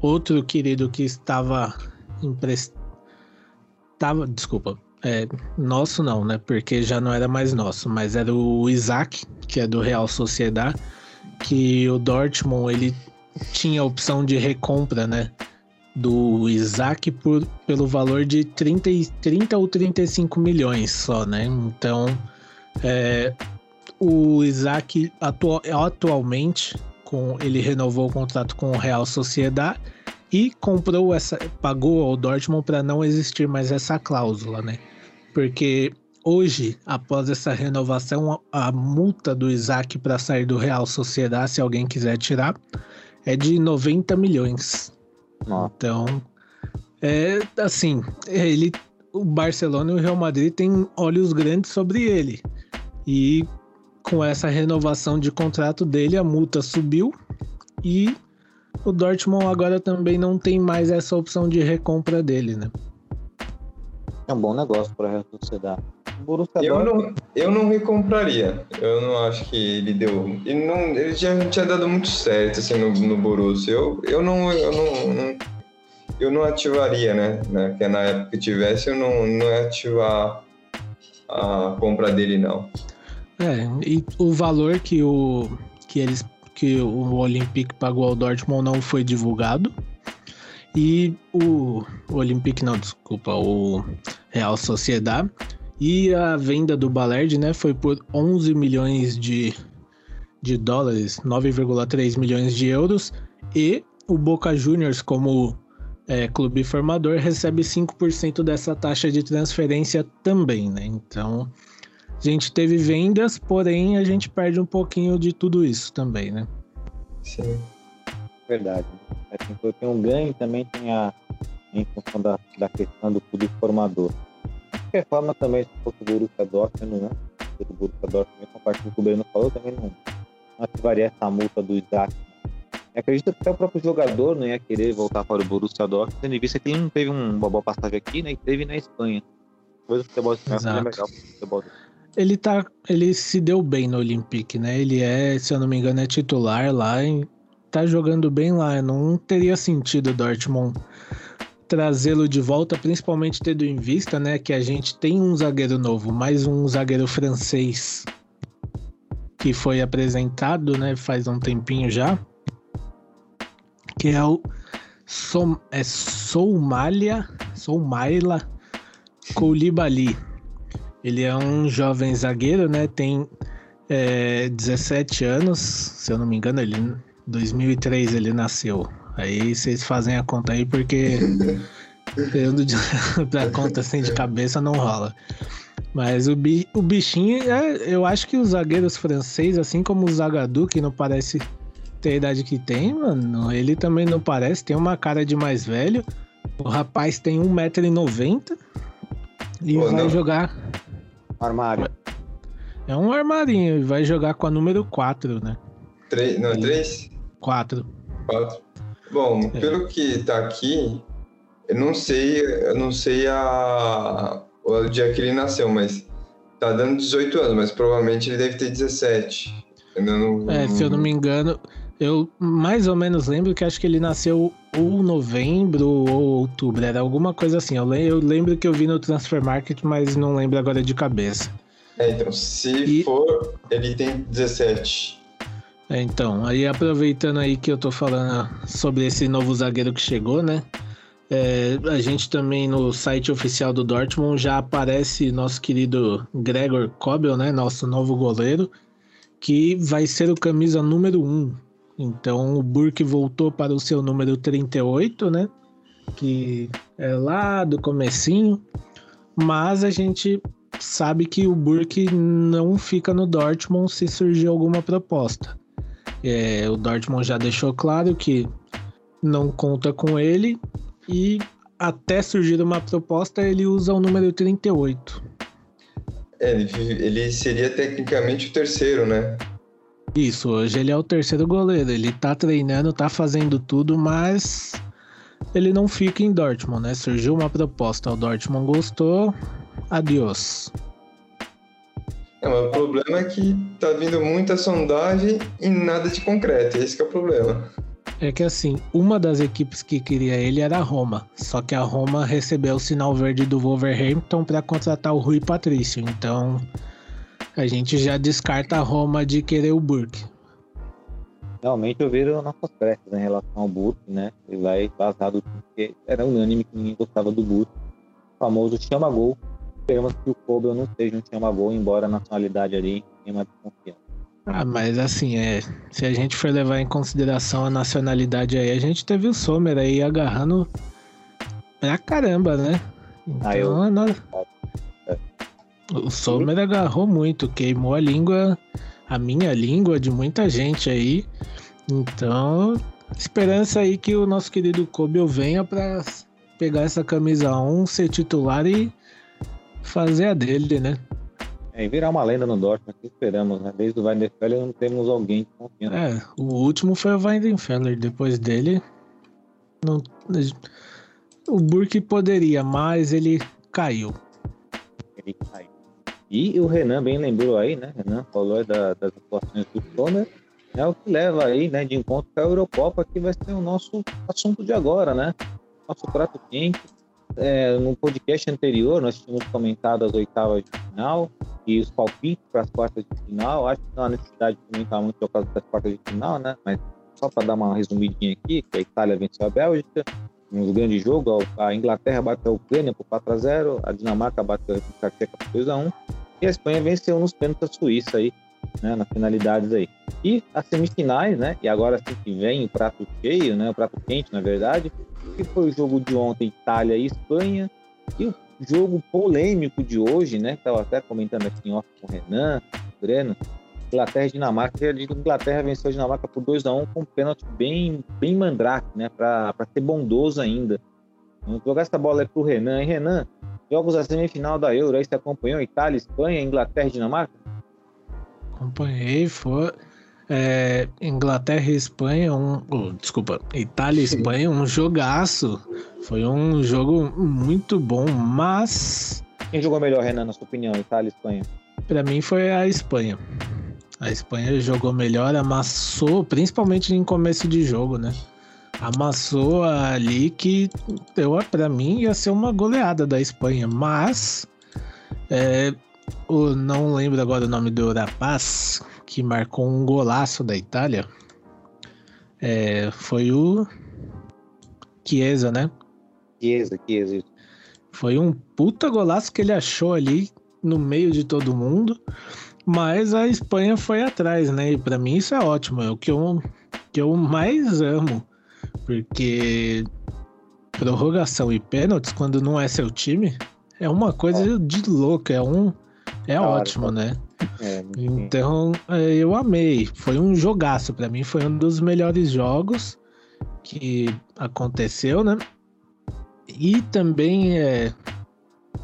outro querido que estava emprestado. Desculpa, é, nosso não, né? Porque já não era mais nosso, mas era o Isaac, que é do Real Sociedad, que o Dortmund ele tinha a opção de recompra, né? Do Isaac por, pelo valor de 30, e- 30 ou 35 milhões só, né? Então, é, o Isaac atual, atualmente com, ele renovou o contrato com o Real Sociedad e comprou essa, pagou ao Dortmund para não existir mais essa cláusula, né? Porque hoje, após essa renovação, a, multa do Isaac para sair do Real Sociedad, se alguém quiser tirar, é de 90 milhões. Nossa. Então, é assim, ele, o Barcelona e o Real Madrid têm olhos grandes sobre ele. E com essa renovação de contrato dele, a multa subiu e o Dortmund agora também não tem mais essa opção de recompra dele, né? É um bom negócio para a Sociedade. Borussia Eu Dortmund, não, eu não recompraria. Eu não acho que ele deu. Ele, não, ele já tinha dado muito certo assim, no, no Borussia. Eu, eu, não, eu, não, não- eu não ativaria, né? né? Que na época que tivesse, eu não, não ia ativar a compra dele, não. É, e o valor que o que eles que o Olympique pagou ao Dortmund não foi divulgado. E o, Olympique não, desculpa, o Real Sociedad e a venda do Ballard, né, foi por 11 milhões de, de dólares, 9,3 milhões de euros e o Boca Juniors como é, clube formador recebe 5% dessa taxa de transferência também, né? Então, a gente teve vendas, porém a gente perde um pouquinho de tudo isso também, né? Sim. Verdade. Foi- tem um ganho também tem a em função da, da questão do clube formador. De qualquer forma, também, se fosse o Borussia Dortmund, né? O Borussia Dortmund, compartilha o que o Breno falou, também não, não ativaria essa multa do Isaac. Eu acredito que até o próprio jogador não ia querer voltar para o Borussia Dortmund, tendo em vista que ele não teve um boa passagem aqui, né? E teve na Espanha. Depois o futebol espanhol que o futebol Ele tá, ele se deu bem no Olympique, né? Ele é, se eu não me engano, é titular lá e tá jogando bem lá. Não teria sentido Dortmund trazê-lo de volta, principalmente tendo em vista, né, que a gente tem um zagueiro novo, mais um zagueiro francês que foi apresentado, né, faz um tempinho já, que é o Som, é Soumalia, Soumaila Koulibaly. Ele é um jovem zagueiro, né? Tem é, 17 anos, se eu não me engano, ele 2003 ele nasceu. Aí vocês fazem a conta aí porque [LAUGHS] eu pra [LAUGHS] conta assim de cabeça não rola. Mas o, bi, o bichinho, é, eu acho que os zagueiros franceses, assim como o Zagadou, que não parece ter a idade que tem, mano, ele também não parece, tem uma cara de mais velho. O rapaz tem 1,90m e Pô, vai não. jogar. Armário. É um armarinho e vai jogar com a número 4, né? 3, não, 3? 4. 4. Bom, é. pelo que tá aqui, eu não sei, eu não sei a, o dia que ele nasceu, mas tá dando 18 anos, mas provavelmente ele deve ter 17. Não, é, se eu não me engano, eu mais ou menos lembro que acho que ele nasceu ou novembro ou outubro, era alguma coisa assim. Eu lembro, eu lembro que eu vi no Transfer Market, mas não lembro agora de cabeça. É, então, se e... for, ele tem 17. É, então, aí aproveitando aí que eu tô falando sobre esse novo zagueiro que chegou, né? É, a gente também no site oficial do Dortmund já aparece nosso querido Gregor Kobel, né? Nosso novo goleiro, que vai ser o camisa número 1. Então o Burke voltou para o seu número 38, né? Que é lá do comecinho. Mas a gente sabe que o Burke não fica no Dortmund se surgir alguma proposta. É, o Dortmund já deixou claro que não conta com ele e até surgir uma proposta ele usa o número 38. É, ele, ele seria tecnicamente o terceiro, né? Isso, hoje ele é o terceiro goleiro. Ele tá treinando, tá fazendo tudo, mas ele não fica em Dortmund, né? Surgiu uma proposta, o Dortmund gostou, adiós. É, mas o problema é que tá vindo muita sondagem e nada de concreto, esse é o problema. É que assim, uma das equipes que queria ele era a Roma, só que a Roma recebeu o sinal verde do Wolverhampton para contratar o Rui Patrício, então a gente já descarta a Roma de querer o Burke. Realmente eu vejo nossas pressas em relação ao Burke, né? Ele vai vazado porque era unânime que ninguém gostava do Burke. O famoso chama-gol. Esperamos que o Kobe não seja um chama-gol, embora a nacionalidade ali tenha mais confiança. Ah, mas assim, é, se a gente for levar em consideração a nacionalidade aí, a gente teve o Sommer aí agarrando pra caramba, né? Então, ah, eu... É. o Sommer agarrou muito, queimou a língua, a minha língua de muita gente aí. Então, esperança aí que o nosso querido Kobe venha pra pegar essa camisa 1, ser titular e fazer a dele, né? É, e virar uma lenda no Dortmund, que esperamos, né? Desde o Weidenfeller não temos alguém de confiança. É, o último foi o Weidenfeller, depois dele não... o Burke poderia, mas ele caiu. Ele caiu. E o Renan bem lembrou aí, né? Renan falou da, das atuações do Sommer, é o que leva aí, né, de encontro com a Eurocopa, que vai ser o nosso assunto de agora, né? Nosso prato quente. É, no podcast anterior, nós tínhamos comentado as oitavas de final, e os palpites para as quartas de final. Acho que não há necessidade de comentar muito por causa das quartas de final, né? Mas só para dar uma resumidinha aqui, que a Itália venceu a Bélgica, um grande jogo, a Inglaterra bateu a Ucrânia por 4 a 0 a Dinamarca bateu a República Tcheca por 2 a 1 e a Espanha venceu nos pênaltis a Suíça aí, né, nas finalidades aí. E as semifinais, né, e agora sim que vem o prato cheio, né, o prato quente, na verdade, que foi o jogo de ontem, Itália e Espanha, e o jogo polêmico de hoje, né? Estava até comentando aqui em off com o Renan, o Breno. Inglaterra e Dinamarca. A Inglaterra venceu a Dinamarca por 2 a 1 com um pênalti bem, bem mandrake, né? Para ser bondoso ainda. Vamos jogar essa bola aí pro Renan. E Renan, jogos da semifinal da Euro, aí você acompanhou Itália, Espanha, Inglaterra e Dinamarca? Acompanhei, foi. É, Inglaterra e Espanha, um, oh, desculpa, Itália e Espanha, um jogaço. Foi um jogo muito bom, mas. Quem jogou melhor, Renan, na sua opinião, Itália e Espanha? Para mim foi a Espanha. A Espanha jogou melhor, amassou, principalmente em começo de jogo, né? Amassou ali que eu para mim ia ser uma goleada da Espanha, mas é, eu não lembro agora o nome do rapaz, que marcou um golaço da Itália é, foi o Chiesa, né? Chiesa, Chiesa. Foi um puta golaço que ele achou ali no meio de todo mundo, mas a Espanha foi atrás, né? E para mim isso é ótimo, é o que eu, que eu mais amo, porque prorrogação e pênaltis, quando não é seu time, é uma coisa de louco, é um. É claro, ótimo, né? É, então, é, eu amei. Foi um jogaço. para mim, foi um dos melhores jogos que aconteceu, né? E também é,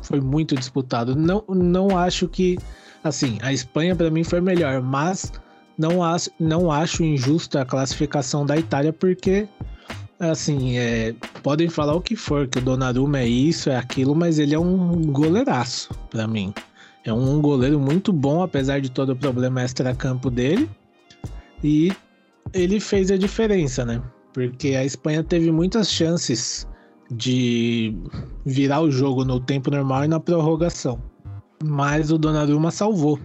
foi muito disputado. Não, não acho que. Assim, a Espanha para mim foi melhor, mas não acho, não acho injusta a classificação da Itália, porque assim, é, podem falar o que for, que o Donnarumma é isso, é aquilo, mas ele é um goleiraço para mim. É um goleiro muito bom, apesar de todo o problema extra-campo dele. E ele fez a diferença, né? Porque a Espanha teve muitas chances de virar o jogo no tempo normal e na prorrogação. Mas o Donnarumma salvou.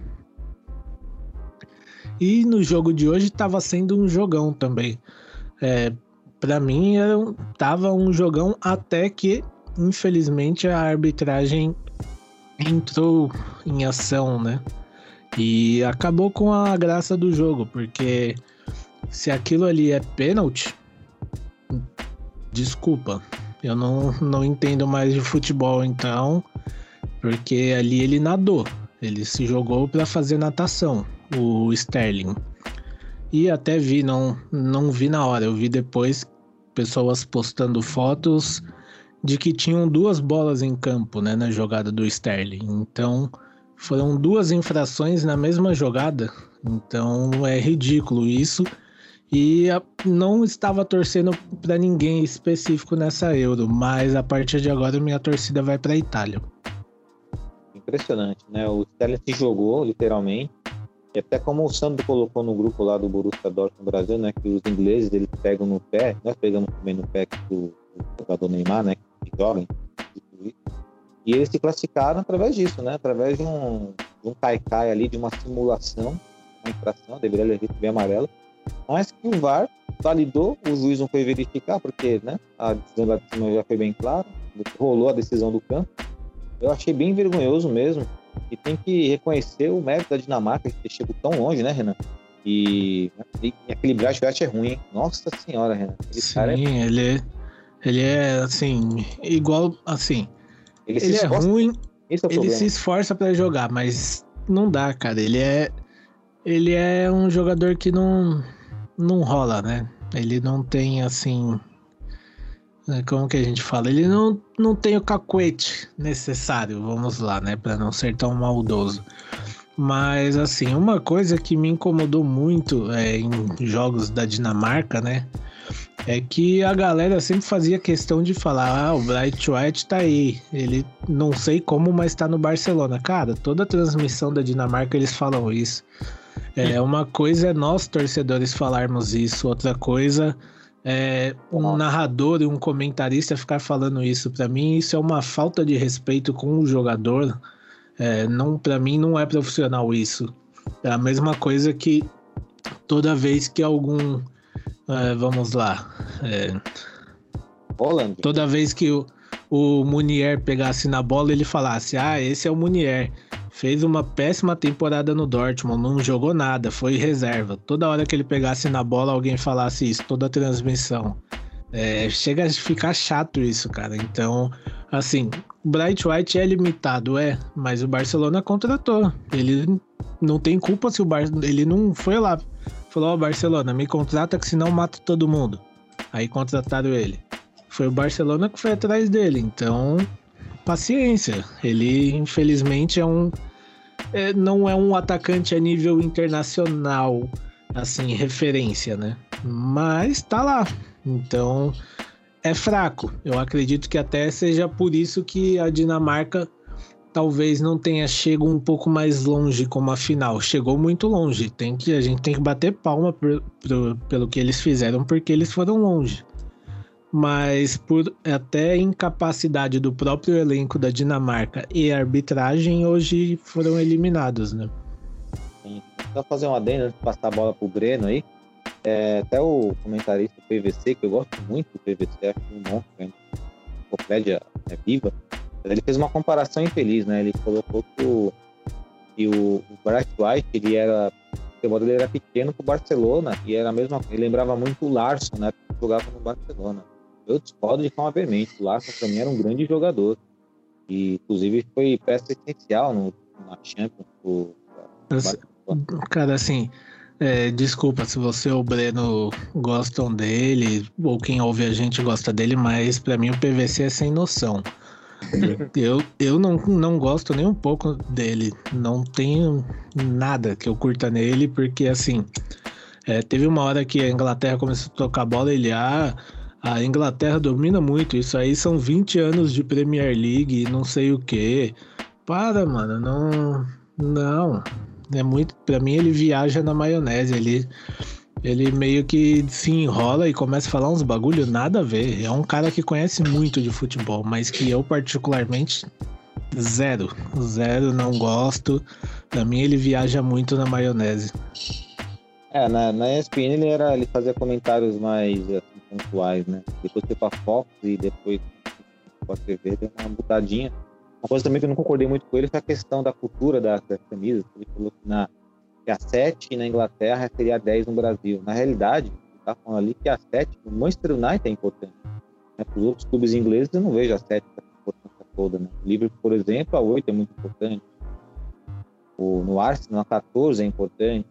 E no jogo de hoje estava sendo um jogão também. É, para mim era, tava um jogão até que infelizmente a arbitragem entrou em ação, né? E acabou com a graça do jogo, porque se aquilo ali é pênalti, desculpa, eu não, não entendo mais de futebol então, porque ali ele nadou, ele se jogou para fazer natação, o Sterling. E até vi, não, não vi na hora, eu vi depois pessoas postando fotos de que tinham duas bolas em campo, né, na jogada do Sterling. Então, foram duas infrações na mesma jogada. Então, é ridículo isso. E não estava torcendo para ninguém específico nessa Euro, mas a partir de agora minha torcida vai para a Itália. Impressionante, né? O Sterling se jogou literalmente e até como o Sandro colocou no grupo lá do Borussia Dortmund Brasil, né, que os ingleses eles pegam no pé, nós pegamos também no pé do jogador Neymar, né, que joga, e eles se classificaram através disso, né, através de um, de um cai-cai ali, de uma simulação, uma infração, deveria levar bem amarelo, mas que o VAR validou, o juiz não foi verificar, porque, né, a decisão da cima já foi bem clara, rolou a decisão do campo, eu achei bem vergonhoso mesmo, e tem que reconhecer o mérito da Dinamarca ter chegado tão longe, né, Renan? E, e equilibrar a é ruim, hein? Nossa senhora, Renan. Sim, é... ele é, ele é assim, igual assim. Ele, ele é ruim, é ele se esforça para jogar, mas não dá, cara. Ele é ele é um jogador que não não rola, né? Ele não tem assim como que a gente fala? Ele não, não tem o cacuete necessário, vamos lá, né? Para não ser tão maldoso. Mas, assim, uma coisa que me incomodou muito é, em jogos da Dinamarca, né? É que a galera sempre fazia questão de falar: ah, o Bright White tá aí. Ele não sei como, mas tá no Barcelona. Cara, toda transmissão da Dinamarca eles falam isso. É, uma coisa é nós, torcedores, falarmos isso, outra coisa é, um narrador e um comentarista ficar falando isso para mim isso é uma falta de respeito com o jogador é, não para mim não é profissional isso é a mesma coisa que toda vez que algum é, vamos lá é, toda vez que o, o Munier pegasse na bola ele falasse ah esse é o Munier Fez uma péssima temporada no Dortmund, não jogou nada, foi reserva. Toda hora que ele pegasse na bola, alguém falasse isso, toda a transmissão. É, chega a ficar chato isso, cara. Então, assim, Bright White é limitado, é, mas o Barcelona contratou. Ele não tem culpa se o Bar... ele não foi lá. Falou, ó, oh, Barcelona, me contrata que senão mata todo mundo. Aí contrataram ele. Foi o Barcelona que foi atrás dele, então paciência. Ele, infelizmente, é um. É, não é um atacante a nível internacional, assim, referência, né? Mas tá lá. Então, é fraco. Eu acredito que até seja por isso que a Dinamarca talvez não tenha chegado um pouco mais longe como a final. Chegou muito longe. Tem que, a gente tem que bater palma pelo que eles fizeram, porque eles foram longe mas por até incapacidade do próprio elenco da Dinamarca e arbitragem, hoje foram eliminados, né? Só fazer uma adendo, passar a bola pro Breno aí. é, até o comentarista PVC, que eu gosto muito do PVC, acho um monstro, né? enciclopédia é, viva, ele fez uma comparação infeliz, né? Ele colocou que o, que o, o Bright White, ele era, o modelo era pequeno para o Barcelona e era a mesma, ele lembrava muito o Larson, né? Que jogava no Barcelona. Eu discordo de forma veemente. O Larson para mim era um grande jogador e inclusive foi peça essencial no, na Champions. Pro, cara, assim, é, desculpa se você ou o Breno gostam dele, ou quem ouve a gente gosta dele, mas para mim o PVC é sem noção. Eu, eu não, não gosto nem um pouco dele. Não tenho nada que eu curta nele, porque assim. É, teve uma hora que a Inglaterra começou a tocar bola e ele, ah, a Inglaterra domina muito. Isso aí são 20 anos de Premier League e não sei o que. Para, mano, não. Não. É muito. Pra mim, ele viaja na maionese. Ele, ele meio que se enrola e começa a falar uns bagulho nada a ver. É um cara que conhece muito de futebol, mas que eu, particularmente, zero. Zero, não gosto. Pra mim, ele viaja muito na maionese. É, na, na ESPN ele, era, ele fazia comentários mais assim, pontuais, né? Depois foi pra Fox e depois pra TV, deu uma botadinha. Uma coisa também que eu não concordei muito com ele foi a questão da cultura das, das camisas. Ele falou que, na, que a 7 na Inglaterra seria a 10 no Brasil. Na realidade, está falando ali que a 7 no Manchester United é importante. Né? Para os outros clubes ingleses, eu não vejo a 7 com essa importância toda. Né? O Liverpool, por exemplo, a 8 é muito importante. O, no Arsenal, a 14 é importante.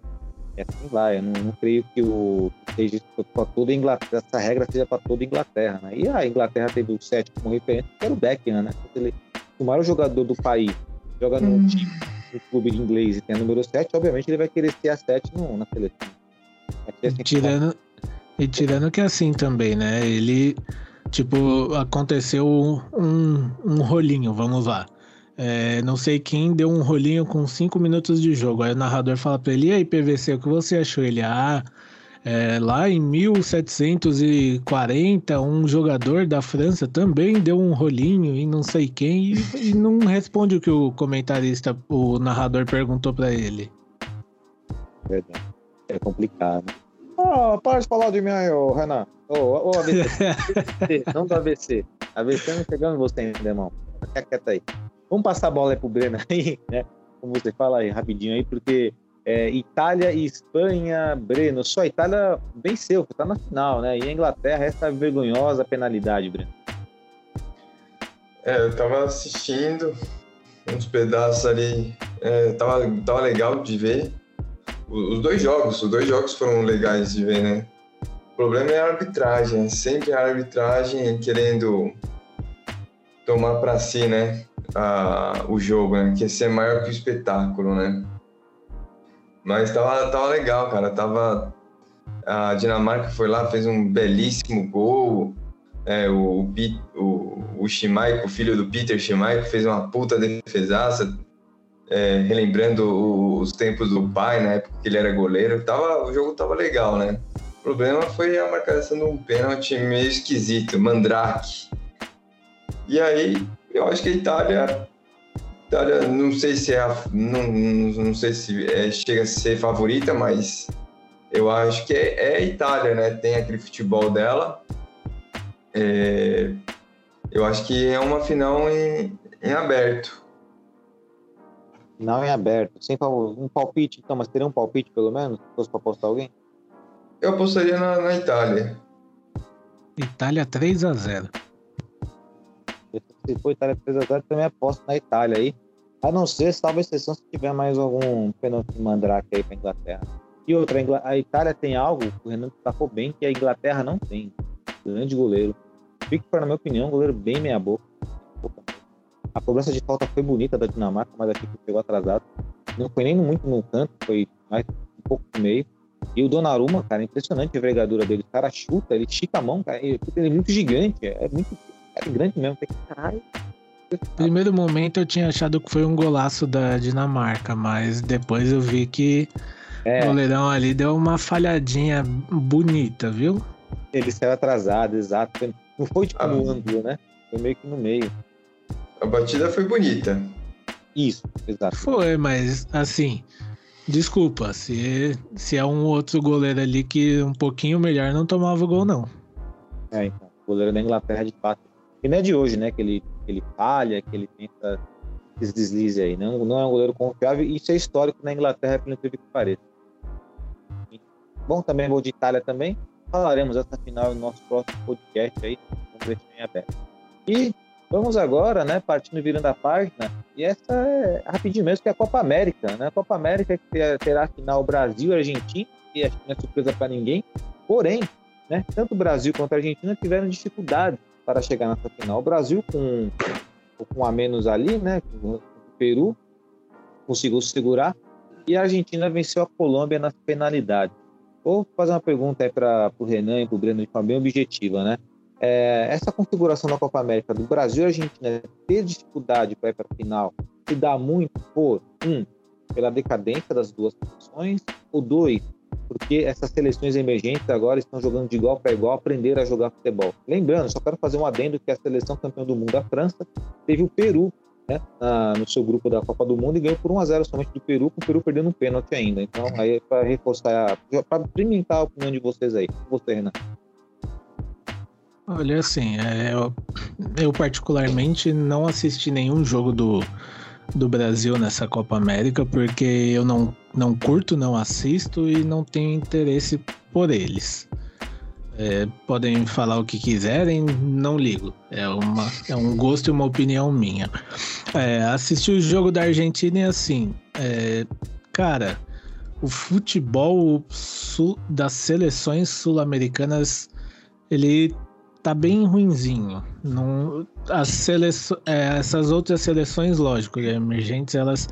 E assim vai. Eu não, não creio que o seja para toda a Inglaterra, essa regra seja para toda a Inglaterra. Né? E a Inglaterra teve o 7 como referência, que era o Beckham, né? Ele, o maior jogador do país joga num hum. time, no clube de inglês e tem a número 7, obviamente ele vai querer ser a 7 no, na seleção. Tirando, e tirando que é assim também, né? Ele, tipo, aconteceu um, um rolinho, vamos lá. É, não sei quem deu um rolinho com 5 minutos de jogo. Aí o narrador fala pra ele: E aí, PVC, o que você achou? Ele, ah, é, lá em 1740, um jogador da França também deu um rolinho em não sei quem e, e não responde o que o comentarista, o narrador perguntou para ele. Verdade. É complicado. Ah, para de falar de mim aí, ô, Renan. Ô, ô, AVC. [LAUGHS] não do AVC. AVC não chegando em você ainda, irmão. Fica quieto aí. Vamos passar a bola aí pro Breno aí, né? Como você fala aí, rapidinho aí, porque é, Itália e Espanha, Breno, só a Itália venceu, está na final, né? E a Inglaterra, essa vergonhosa penalidade, Breno. É, eu tava assistindo uns pedaços ali, é, tava, tava legal de ver. Os dois jogos, os dois jogos foram legais de ver, né? O problema é a arbitragem, sempre a arbitragem querendo tomar para si, né? A, o jogo, né? Quer ser maior que o espetáculo, né? Mas tava, tava legal, cara. Tava. A Dinamarca foi lá, fez um belíssimo gol. É, o, o, o o filho do Peter Schmeichel, fez uma puta defesaça, é, relembrando os tempos do pai, na época que ele era goleiro. Tava, o jogo tava legal, né? O problema foi a marcação de um pênalti meio esquisito, Mandrake. E aí, eu acho que a Itália Itália, não sei se é a, não, não sei se é, chega a ser favorita, mas eu acho que é, é a Itália, né? Tem aquele futebol dela. É, eu acho que é uma final em, em aberto. Não em aberto. Sem um palpite, então, mas teria um palpite pelo menos? Se fosse para apostar alguém? Eu apostaria na, na Itália. Itália 3 a 0 Se for Itália 3 a 0 também aposto na Itália aí. A não ser, salvo exceção, se tiver mais algum pênalti mandrake aí para Inglaterra. E outra, a Itália tem algo, o Renan destacou bem, que a Inglaterra não tem. Grande goleiro. Pickford, na minha opinião, um goleiro bem meia-boca. A cobrança de falta foi bonita da Dinamarca, mas aqui pegou atrasado. Não foi nem muito no canto, foi mais um pouco no meio. E o Donnarumma, cara, impressionante a envergadura dele. O cara chuta, ele estica a mão, cara. Ele, é muito gigante, é muito é grande mesmo. Tem caralho. Primeiro momento eu tinha achado que foi um golaço da Dinamarca, mas depois eu vi que é. o goleirão ali deu uma falhadinha bonita, viu? Ele saiu atrasado, exato. Não foi tipo ah. no ângulo, né? Foi meio que no meio. A batida foi bonita. Isso, exato. Foi, mas assim, Desculpa, se, se é um outro goleiro ali que um pouquinho melhor não tomava gol, não. É, então. O goleiro da Inglaterra, de fato. E não é de hoje, né? Que ele, ele falha, que ele tenta esses deslizes aí. Não, não é um goleiro confiável. Isso é histórico na Inglaterra, pelo que pareça. Bom, também vou de Itália também. Falaremos essa final no nosso próximo podcast aí. Vamos ver se aberto. E vamos agora, né? Partindo virando a página. E essa é rapidinho mesmo, que é a Copa América, né? A Copa América que terá a final Brasil e Argentina, acho que não é surpresa para ninguém. Porém, né, tanto o Brasil quanto a Argentina tiveram dificuldade para chegar nessa final. O Brasil com com a menos ali, né? O Peru conseguiu segurar e a Argentina venceu a Colômbia nas penalidades. Vou fazer uma pergunta aí para o Renan e para o Breno de forma bem objetiva, né? É, essa configuração da Copa América do Brasil e Argentina ter dificuldade para ir para a final se dá muito por, um, pela decadência das duas seleções, ou dois, porque essas seleções emergentes agora estão jogando de igual para igual, aprender a jogar futebol. Lembrando, só quero fazer um adendo que a seleção campeã do mundo da França teve o Peru né, na, no seu grupo da Copa do Mundo e ganhou por 1 a 0 somente do Peru, com o Peru perdendo um pênalti ainda. Então, aí para reforçar, para experimentar a opinião de vocês aí. Você, Renan. Olha, assim, é, eu, eu particularmente não assisti nenhum jogo do, do Brasil nessa Copa América, porque eu não, não curto, não assisto e não tenho interesse por eles. É, podem falar o que quiserem, não ligo. É, uma, é um gosto e uma opinião minha. É, assistir o jogo da Argentina e assim, é, cara, o futebol sul, das seleções sul-americanas ele tá bem ruinzinho. Não, as seleço, é, essas outras seleções, lógico, emergentes, elas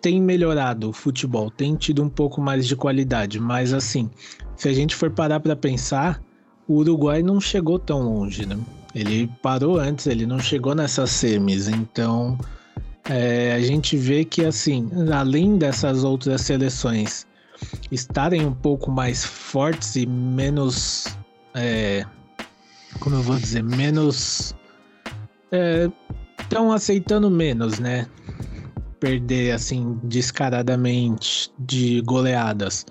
têm melhorado o futebol, têm tido um pouco mais de qualidade, mas assim, se a gente for parar para pensar, o Uruguai não chegou tão longe, né? Ele parou antes, ele não chegou nessas semis, então é, a gente vê que assim, além dessas outras seleções estarem um pouco mais fortes e menos é, como eu vou dizer, menos. Estão é, aceitando menos, né? Perder assim descaradamente de goleadas.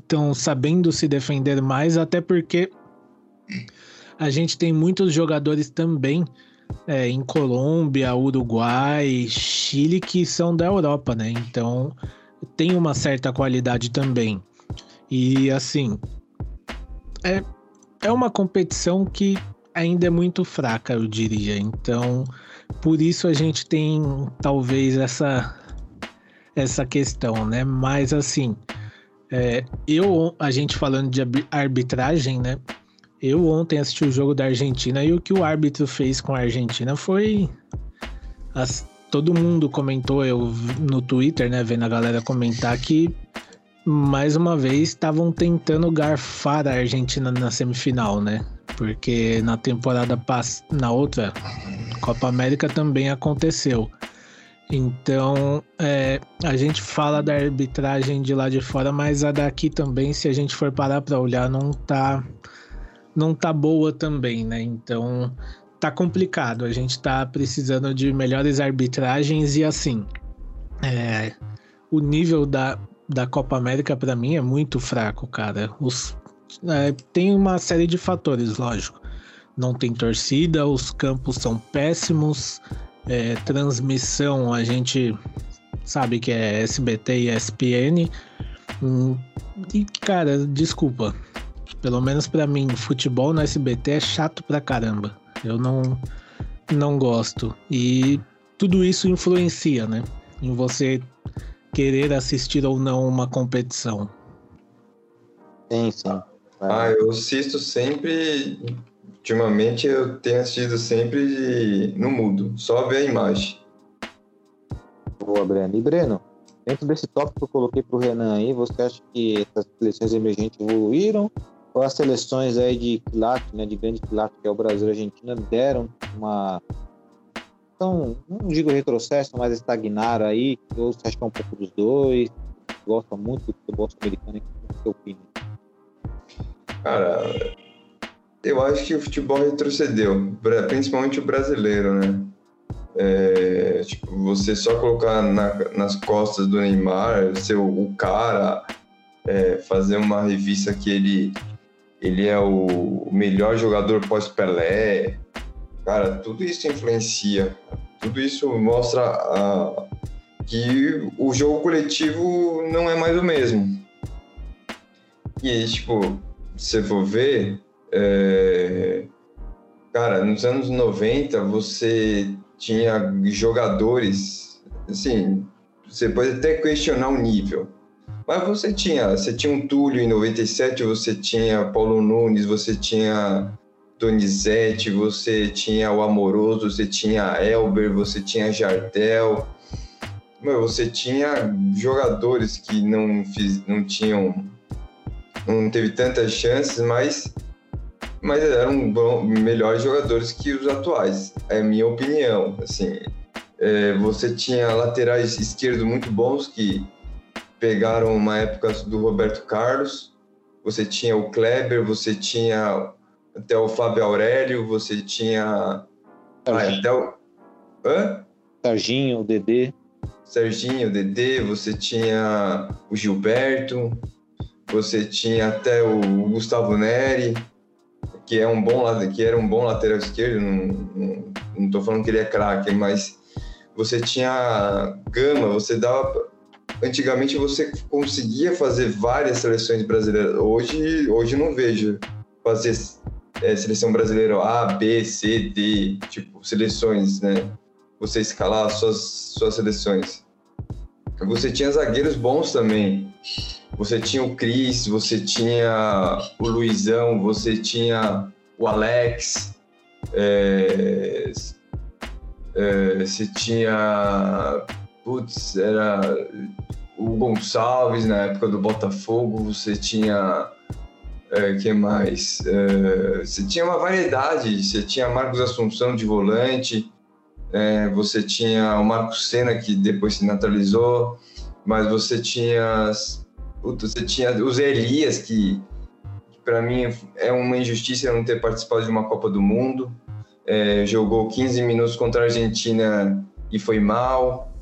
Estão sabendo se defender mais, até porque a gente tem muitos jogadores também é, em Colômbia, Uruguai, Chile que são da Europa, né? Então tem uma certa qualidade também. E assim, é, é uma competição que ainda é muito fraca, eu diria. Então, por isso a gente tem talvez essa essa questão, né? Mas assim, é, eu a gente falando de arbitragem, né? Eu ontem assisti o jogo da Argentina e o que o árbitro fez com a Argentina foi as, todo mundo comentou eu no Twitter, né, vendo a galera comentar que mais uma vez estavam tentando garfar a Argentina na semifinal, né? Porque na temporada pass na outra Copa América também aconteceu. Então, é, a gente fala da arbitragem de lá de fora, mas a daqui também, se a gente for parar para olhar, não tá não tá boa também, né? Então, tá complicado. A gente tá precisando de melhores arbitragens e assim, é, o nível da da Copa América para mim é muito fraco, cara. Os, é, tem uma série de fatores, lógico. Não tem torcida, os campos são péssimos, é, transmissão a gente sabe que é SBT e ESPN. Hum, e cara, desculpa. Pelo menos para mim, futebol no SBT é chato pra caramba. Eu não não gosto. E tudo isso influencia, né? Em você querer assistir ou não uma competição. Sim, sim. Ah, eu assisto sempre. Ultimamente eu tenho assistido sempre de... no mudo, só ver a imagem. Boa, Breno. E Breno, dentro desse tópico que eu coloquei para o Renan aí, você acha que essas seleções emergentes evoluíram? Ou as seleções aí de quilate, né, de grande quilate, que é o Brasil e a Argentina, deram uma então, não digo retrocesso, mas estagnaram aí. Eu acho que é um pouco dos dois. Gosta muito do futebol americano. O que opina? Cara, eu acho que o futebol retrocedeu, principalmente o brasileiro, né? É, tipo, você só colocar na, nas costas do Neymar, ser o, o cara, é, fazer uma revista que ele, ele é o melhor jogador pós-Pelé. Cara, tudo isso influencia. Tudo isso mostra a, que o jogo coletivo não é mais o mesmo. E, tipo, se você for ver, é... cara, nos anos 90 você tinha jogadores, assim, você pode até questionar o nível, mas você tinha, você tinha um Túlio em 97, você tinha Paulo Nunes, você tinha Donizete, você tinha o Amoroso, você tinha Elber, você tinha Jardel, meu, você tinha jogadores que não, fiz, não tinham. não teve tantas chances, mas, mas eram bom, melhores jogadores que os atuais. É minha opinião. Assim, é, você tinha laterais esquerdos muito bons que pegaram uma época do Roberto Carlos. Você tinha o Kleber, você tinha até o Fábio Aurélio, você tinha. Ah, até o. Hã? Serginho, o Dedê. Serginho, Dedê, você tinha o Gilberto, você tinha até o Gustavo Neri, que é um bom que era um bom lateral esquerdo, não, tô falando que ele é craque, mas você tinha gama, você dava antigamente você conseguia fazer várias seleções brasileiras. Hoje, hoje não vejo fazer é, seleção brasileira A, B, C, D, tipo seleções, né? você escalar suas, suas seleções. Você tinha zagueiros bons também. Você tinha o Cris, você tinha o Luizão, você tinha o Alex, é, é, você tinha. Putz, era o Gonçalves na época do Botafogo, você tinha. É, que mais? É, você tinha uma variedade, você tinha Marcos Assunção de volante, é, você tinha o Marcos Senna, que depois se naturalizou, mas você tinha, você tinha os Elias, que, que para mim é uma injustiça não ter participado de uma Copa do Mundo. É, jogou 15 minutos contra a Argentina e foi mal.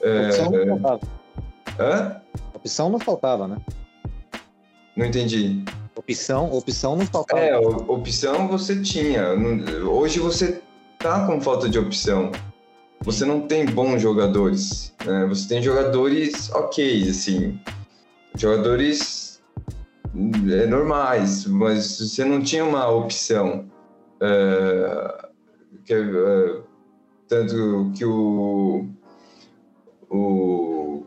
É, opção não faltava. Hã? Opção não faltava, né? Não entendi. Opção, opção não faltava. É, opção você tinha. Hoje você tá com falta de opção. Você não tem bons jogadores. Né? Você tem jogadores ok, assim. Jogadores é, normais, mas você não tinha uma opção. É, que, é, tanto que o, o.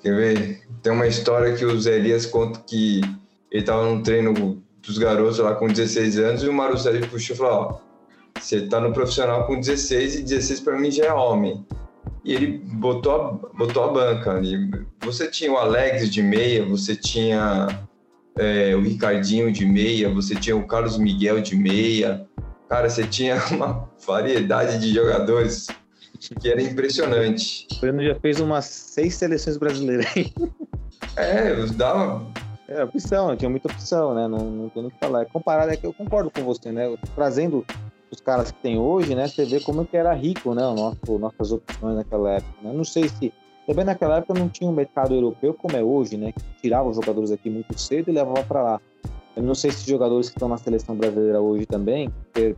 Quer ver? Tem uma história que o Zé Elias conta que ele estava num treino dos garotos lá com 16 anos e o Sérgio puxou e falou: Ó você tá no profissional com 16 e 16 para mim já é homem. E ele botou a, botou a banca. E você tinha o Alex de meia, você tinha é, o Ricardinho de meia, você tinha o Carlos Miguel de meia. Cara, você tinha [LAUGHS] uma variedade de jogadores que era impressionante. O Breno já fez umas seis seleções brasileiras aí. É, dava. É, opção, tinha muita opção, né? Não, não tem o que falar. É comparado, é que eu concordo com você, né? Trazendo os caras que tem hoje, né? Você vê como que era rico, né? O nosso, nossas opções naquela época. Né? Não sei se também naquela época não tinha um mercado europeu como é hoje, né? Que tirava os jogadores aqui muito cedo e levava para lá. Eu não sei se jogadores que estão na seleção brasileira hoje também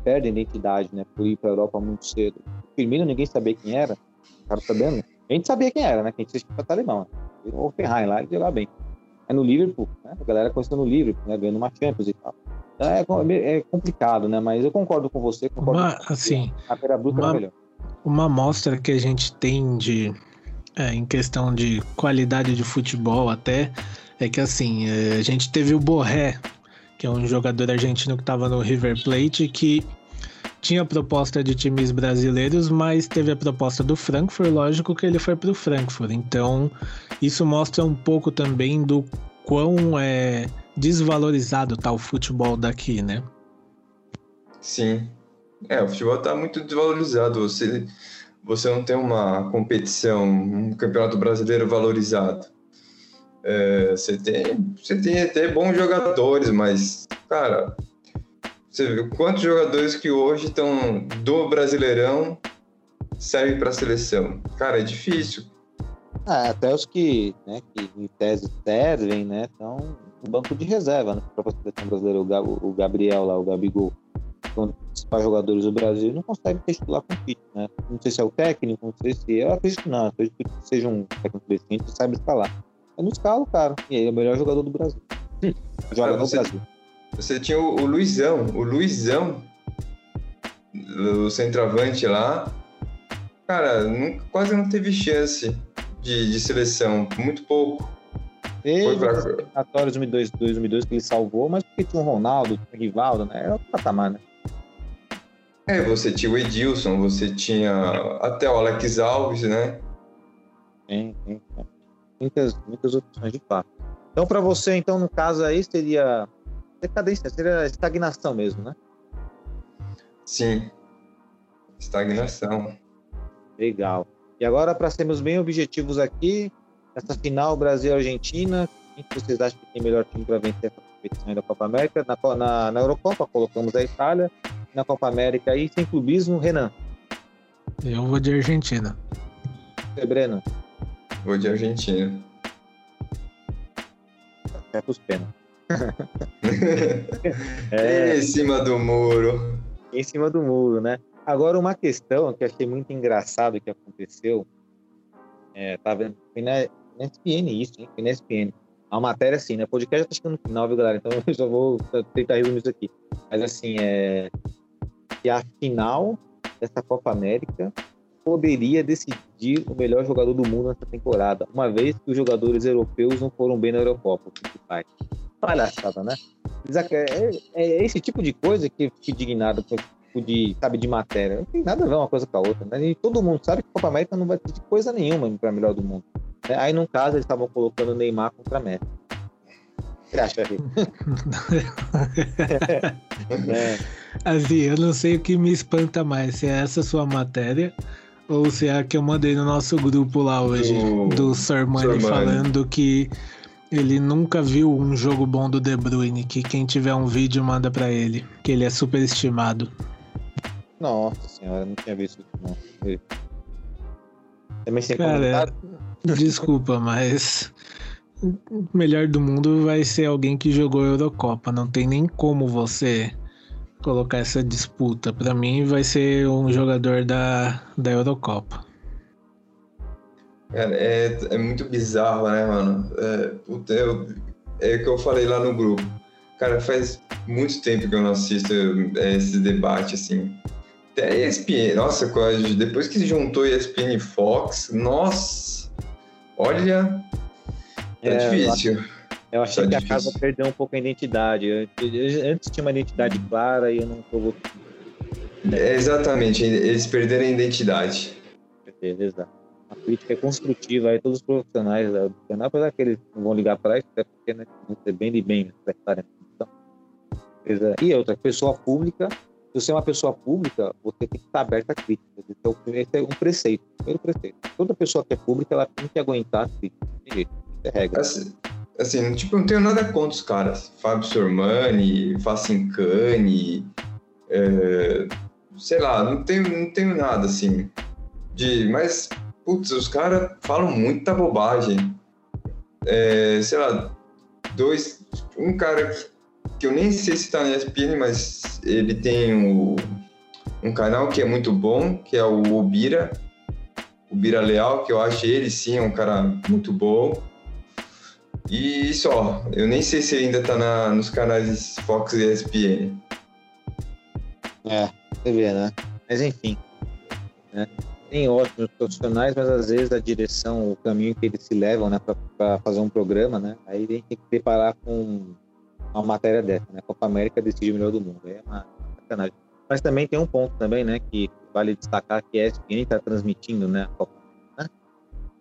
perdem identidade, né? Por ir para a Europa muito cedo. O Firmino ninguém sabia quem era. Cara sabendo. A gente sabia quem era, né? Que a gente assistia para alemão. Né? O Ferrari lá, ele jogava bem. É no Liverpool, né? A galera conheceu no Liverpool, né? Ganhando uma Champions e tal. É, é, é complicado, né? Mas eu concordo com você. Concordo uma, com assim, a Pera Bruta uma, é melhor. Uma amostra que a gente tem de, é, em questão de qualidade de futebol até, é que assim, é, a gente teve o Borré, que é um jogador argentino que estava no River Plate, que tinha proposta de times brasileiros, mas teve a proposta do Frankfurt, lógico que ele foi para o Frankfurt. Então, isso mostra um pouco também do quão é desvalorizado tá o futebol daqui, né? Sim. É, o futebol tá muito desvalorizado. Você, você não tem uma competição, um campeonato brasileiro valorizado. É, você, tem, você tem até bons jogadores, mas, cara, você vê quantos jogadores que hoje estão do Brasileirão serve para a seleção? Cara, é difícil. Ah, até os que, né, que em tese servem, né, estão no banco de reserva, né, para a seleção brasileira, o, Gabriel lá, o Gabigol, são os principais jogadores do Brasil, não consegue titular com o Tite, né? Não sei se é o técnico, não sei se eu acredito que não, acredito que seja um técnico decente e saiba escalar. Eu não escalo, cara, e ele é o melhor jogador do Brasil. Joga no você, Brasil. Você tinha o, o Luizão, o Luizão, o centroavante lá, cara, nunca, quase não teve chance de, de seleção, muito pouco. Teve pra... eliminatórios 2002, 2002 que ele salvou, mas porque tinha o Ronaldo, tinha o Rivaldo, né? Era outro patamar, né? É, você tinha o Edilson, você tinha até o Alex Alves, né? Tem, tem. Muitas, muitas opções de fato. Então, para você, então, no caso aí, seria decadência, seria estagnação mesmo, né? Sim. Estagnação. Legal. E agora, para sermos bem objetivos aqui, essa final Brasil-Argentina, quem vocês acham que tem melhor time para vencer essa competição da Copa América? Na, na, na, Eurocopa, colocamos a Itália. Na Copa América, aí, sem clubismo, Renan. Eu vou de Argentina. Você, Breno? Vou de Argentina. Até pros pênaltis. É, em cima do muro. Em cima do muro, né? Agora, uma questão que eu achei muito engraçado que aconteceu, é, tá vendo? Foi na, na SPN isso, hein? Foi na SPN. A matéria, assim, né? O podcast já tá chegando no final, viu, galera? Então [LAUGHS] eu só vou tentar resumir isso aqui. Mas, assim, é. Que a final dessa Copa América poderia decidir o melhor jogador do mundo nessa temporada, uma vez que os jogadores europeus não foram bem na Eurocopa. Palhaçada, né? É, é, esse tipo de coisa que eu fico indignado com esse tipo de, sabe, de matéria. Não tem nada a ver uma coisa com a outra, né? E todo mundo sabe que a Copa América não vai ter coisa nenhuma para melhor do mundo. Né? Aí, no caso, eles estavam colocando Neymar contra a Messi. O que você acha, [LAUGHS] [LAUGHS] é. Assim, eu não sei o que me espanta mais, se é essa sua matéria ou se é a que eu mandei no nosso grupo lá hoje, do, do Sormani falando que ele nunca viu um jogo bom do De Bruyne, que quem tiver um vídeo manda para ele, que ele é super estimado. Nossa senhora, não tinha visto isso não. Também sem Cara, [LAUGHS] desculpa, mas o melhor do mundo vai ser alguém que jogou Eurocopa. Não tem nem como você colocar essa disputa. Para mim, vai ser um jogador da, da Eurocopa. Cara, é, é muito bizarro, né, mano? É, puta, eu, é o que eu falei lá no grupo. Cara, faz muito tempo que eu não assisto é, esse debate, assim. Até ESPN, nossa, depois que se juntou ESPN e Fox, nossa, olha, é, é difícil. Eu achei tá que difícil. a casa perdeu um pouco a identidade. Antes tinha uma identidade clara e eu não tô é, Exatamente, eles perderam a identidade. Exato. A crítica é construtiva aí, todos os profissionais do canal, apesar que eles não vão ligar para isso, até porque né, vão ser bem de bem né, prestarem atenção. E outra, pessoa pública, se você é uma pessoa pública, você tem que estar aberto à crítica. Então, esse é um preceito, primeiro preceito. Toda pessoa que é pública, ela tem que aguentar a crítica. Isso é regra. Assim, assim, tipo, não tenho nada contra os caras. Fábio Sormani, Facincani, é, sei lá, não tenho, não tenho nada, assim. De, mas, putz, os caras falam muita bobagem. É, sei lá, dois. Um cara que, que, eu nem sei se tá na ESPN, mas ele tem o, um canal que é muito bom, que é o Ubira. Ubira Leal, que eu acho ele sim um cara muito bom. E só, eu nem sei se ainda tá na, nos canais Fox e ESPN. É, você vê, né? Mas enfim. Né? Tem ótimos profissionais, mas às vezes a direção, o caminho que eles se levam, né, para fazer um programa, né? Aí a gente tem que preparar com uma matéria dessa, né? Copa América decide o melhor do mundo. É uma sacanagem. Mas também tem um ponto também, né, que vale destacar que a ESPN está transmitindo, né, a Copa, né?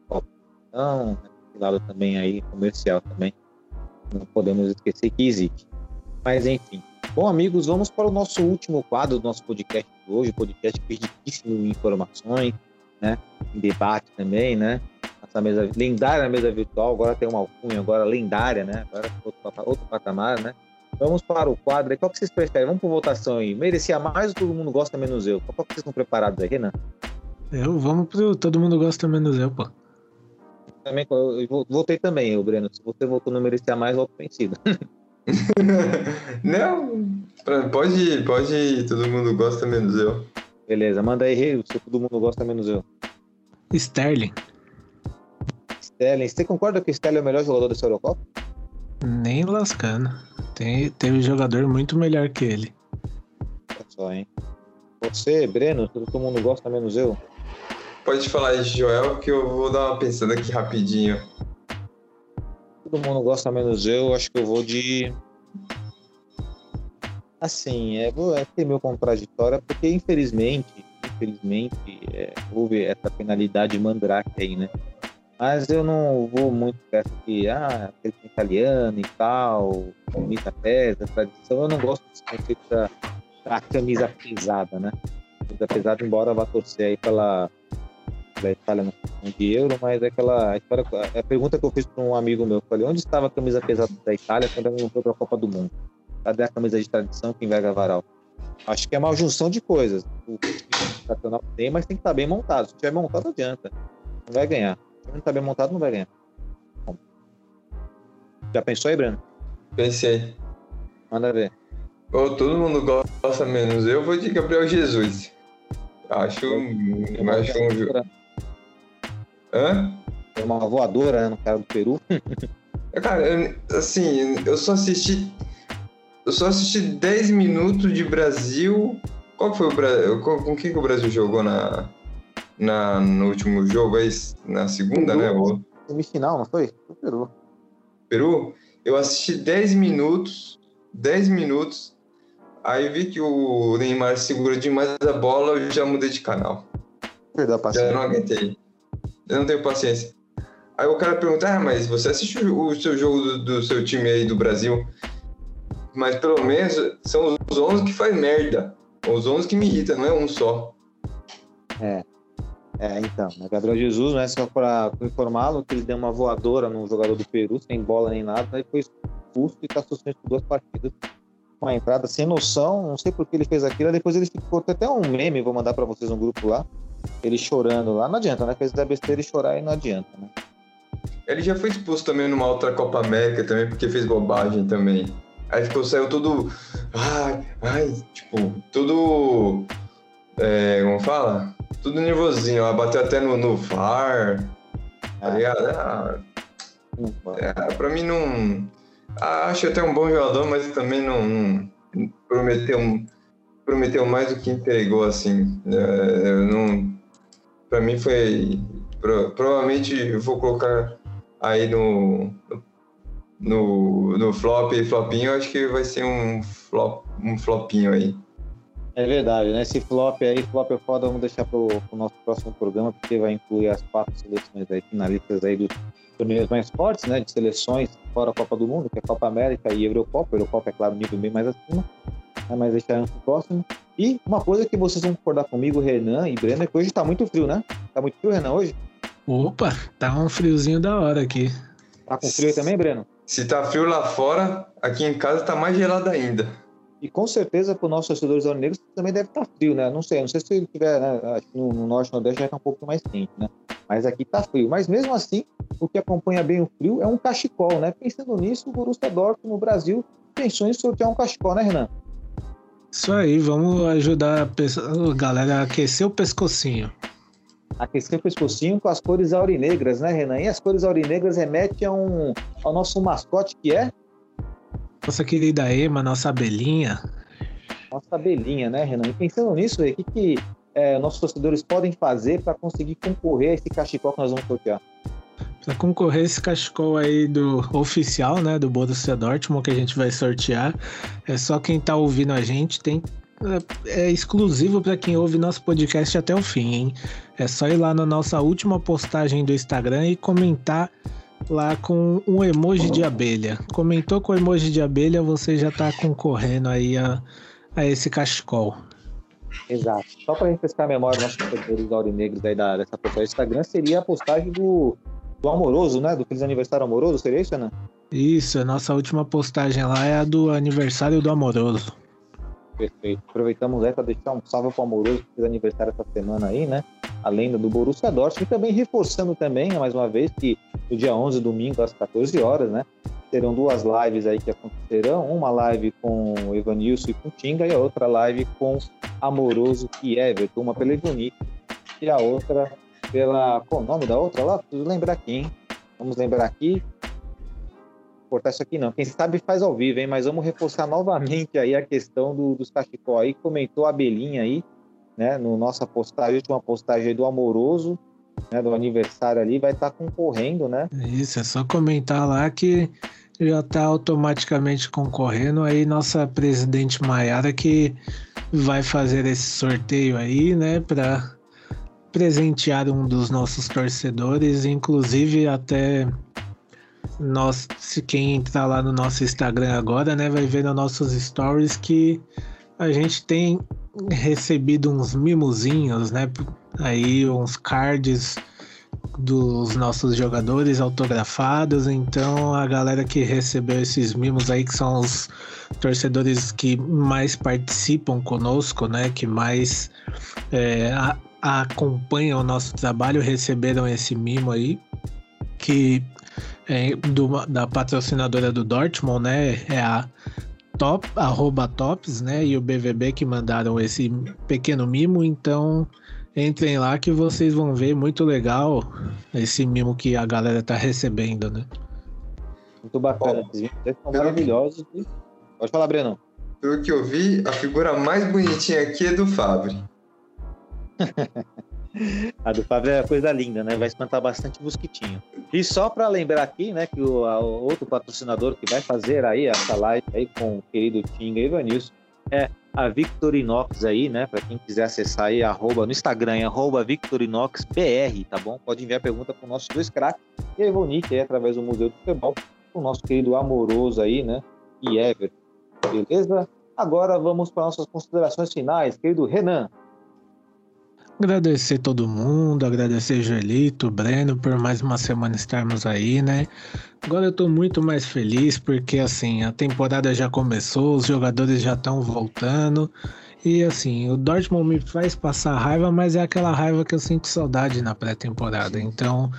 Copa. Então, lado também aí comercial também. Não podemos esquecer que existe. Mas enfim. Bom, amigos, vamos para o nosso último quadro do nosso podcast de hoje, podcast riquíssimo em informações, né? Em debate também, né? Essa mesa lendária mesa virtual, agora tem uma alcunha, agora lendária, né? Agora outro, outro patamar, né? Vamos para o quadro. Qual que vocês preferem? Vamos por votação aí. Merecia mais ou todo mundo gosta menos eu? Qual que vocês estão preparados aí, Renan? Eu, vamos pro Todo Mundo Gosta Menos Eu, pô. Também, eu voltei também, o Breno. Se você voltou no merecia mais, volto [LAUGHS] vencido. [LAUGHS] Não, pode ir, pode ir. Todo mundo gosta menos eu. Beleza, manda aí, se todo mundo gosta menos eu. Sterling. Sterling, você concorda que o Sterling é o melhor jogador dessa Eurocopa? Nem lascando. Tem, teve jogador muito melhor que ele. Olha só, hein? Você, Breno, todo mundo gosta menos eu? Pode falar Joel, que eu vou dar uma pensada aqui rapidinho. Todo mundo gosta menos eu, acho que eu vou de. Assim, é, é ter meu contraditório, porque infelizmente, infelizmente, é, houve essa penalidade mandrake aí, né? Mas eu não vou muito essa que, ah, aquele italiano e tal, camisa pesa, tradição. Eu não gosto desse conceito da, da camisa pesada, né? Camisa pesada, embora vá torcer aí pela, pela Itália no de euro, mas é aquela história, a pergunta que eu fiz para um amigo meu, eu falei, onde estava a camisa pesada da Itália quando ela não foi para a Copa do Mundo? Cadê a camisa de tradição que enverga varal? Acho que é uma junção de coisas. O nacional tem, mas tem que estar bem montado. Se tiver montado, adianta. Não vai ganhar não tá bem montado, não vai ganhar. Já pensou aí, Breno? Pensei. Manda ver. Oh, todo mundo gosta menos. Eu vou de Gabriel Jesus. Acho, eu acho um jogo. Hã? É uma voadora né, no cara do Peru. cara, eu, assim, eu só assisti. Eu só assisti 10 minutos de Brasil. Qual foi o Brasil? Com quem que o Brasil jogou na, na, no último jogo, aí, na segunda, Peru, né? O... Semifinal, não foi? Foi Peru. Peru? Eu assisti 10 minutos, 10 minutos, aí vi que o Neymar segura demais a bola, eu já mudei de canal. Paciência. Já não aguentei. Eu não tenho paciência. Aí o cara pergunta, ah, mas você assistiu o seu jogo do, do seu time aí do Brasil? Mas pelo menos são os 11 que faz merda. Os 11 que me irritam, não é um só. É. É, então, né? Gabriel Jesus, né, só para informá-lo, que ele deu uma voadora no jogador do Peru, sem bola nem nada, e foi expulso e está suspenso por duas partidas. Uma entrada sem noção, não sei por que ele fez aquilo, depois ele ficou até um meme, vou mandar para vocês no grupo lá, ele chorando lá, não adianta, né, fez da besteira e chorar e não adianta, né. Ele já foi expulso também numa outra Copa América também, porque fez bobagem também. Aí ficou, saiu todo, ai, ai, tipo, todo, é, como fala? tudo nervosinho, ela bateu até no, no VAR, tá é. ligado? Ah, é, pra mim não. Acho até um bom jogador, mas também não, não prometeu, prometeu mais do que entregou, assim. É, não, pra mim foi. Pro, provavelmente vou colocar aí no, no, no flop e flopinho, acho que vai ser um flop, um flopinho aí. É verdade, né? Esse flop aí, flop é foda, vamos deixar pro, pro nosso próximo programa, porque vai incluir as quatro seleções aí, finalistas aí dos torneios mais fortes, né? De seleções fora a Copa do Mundo, que é Copa América e Eurocopa. Eurocopa é claro, nível bem mais acima, né? mas deixaremos pro próximo. E uma coisa que vocês vão concordar comigo, Renan e Breno, é que hoje tá muito frio, né? Tá muito frio, Renan, hoje? Opa, tá um friozinho da hora aqui. Tá com frio também, Breno? Se tá frio lá fora, aqui em casa tá mais gelado ainda. E com certeza para os nossos torcedores aurinegros também deve estar tá frio, né? Não sei, não sei se ele tiver, né? Acho que no, no norte e nordeste já está um pouco mais quente, né? Mas aqui está frio. Mas mesmo assim, o que acompanha bem o frio é um cachecol, né? Pensando nisso, o Borussia Dortmund no Brasil pensou em sortear um cachecol, né, Renan? Isso aí, vamos ajudar a galera a aquecer o pescocinho. Aquecer o pescocinho com as cores aurinegras, né, Renan? E as cores aurinegras remetem a um, ao nosso mascote que é nossa querida Ema, nossa abelhinha. Nossa abelhinha, né, Renan? E pensando nisso, o que, que é, nossos torcedores podem fazer para conseguir concorrer a esse cachecol que nós vamos sortear? Para concorrer esse cachecol aí do oficial, né, do Borussia Dortmund que a gente vai sortear, é só quem tá ouvindo a gente tem é, é exclusivo para quem ouve nosso podcast até o fim, hein? É só ir lá na nossa última postagem do Instagram e comentar lá com um emoji de abelha. Comentou com emoji de abelha, você já está concorrendo aí a, a esse cachecol. Exato. Só para refrescar a memória dos nossos seguidores aurinegros aí da, dessa postagem do Instagram, seria a postagem do, do Amoroso, né? Do Feliz Aniversário Amoroso, seria isso, Ana? Isso, a nossa última postagem lá é a do aniversário do Amoroso. Perfeito. Aproveitamos aí para deixar um salve pro Amoroso que fez aniversário essa semana aí, né? a lenda do Borussia Dortmund, e também reforçando também, mais uma vez, que no dia 11, domingo, às 14 horas, né, terão duas lives aí que acontecerão, uma live com o Evanilson e com o Tinga, e a outra live com Amoroso e Everton, uma pela Ivonique e a outra pela... qual o nome da outra lá? Preciso lembrar aqui, hein? Vamos lembrar aqui, cortar isso aqui não. Quem sabe faz ao vivo, hein? Mas vamos reforçar novamente aí a questão do, dos cachecol aí. Comentou a Belinha aí, né? No nossa postagem, última postagem aí do Amoroso, né? Do aniversário ali, vai estar tá concorrendo, né? Isso, é só comentar lá que já está automaticamente concorrendo aí nossa presidente Maiara que vai fazer esse sorteio aí, né? Para presentear um dos nossos torcedores, inclusive até nós, se quem entrar lá no nosso Instagram agora, né, vai ver nos nossos stories que a gente tem recebido uns mimozinhos, né, aí uns cards dos nossos jogadores autografados, então a galera que recebeu esses mimos aí, que são os torcedores que mais participam conosco, né, que mais é, acompanham o nosso trabalho, receberam esse mimo aí, que é, do, da patrocinadora do Dortmund, né? É a top, arroba tops, né? E o BVB que mandaram esse pequeno mimo, então entrem lá que vocês vão ver muito legal esse mimo que a galera tá recebendo, né? Muito bacana, vocês são maravilhosos. Pode falar, Breno. Pelo que eu vi, a figura mais bonitinha aqui é do Fábio. [LAUGHS] A do Fábio é coisa linda, né? Vai espantar bastante mosquitinho. E só para lembrar aqui, né, que o, outro patrocinador que vai fazer aí essa live aí com o querido Tinga Ivanilson é a Victorinox aí, né? Para quem quiser acessar aí, arroba, no Instagram, arroba VictorinoxBR, tá bom? Pode enviar pergunta para os nossos dois craques e a Ivonique aí através do Museu do Futebol, o nosso querido amoroso aí, né? E Ever. Beleza? Agora vamos para nossas considerações finais, querido Renan. Agradecer todo mundo, agradecer Joelito, Breno por mais uma semana estarmos aí, né? Agora eu tô muito mais feliz porque assim, a temporada já começou, os jogadores já estão voltando. E assim, o Dortmund me faz passar raiva, mas é aquela raiva que eu sinto saudade na pré-temporada. Então,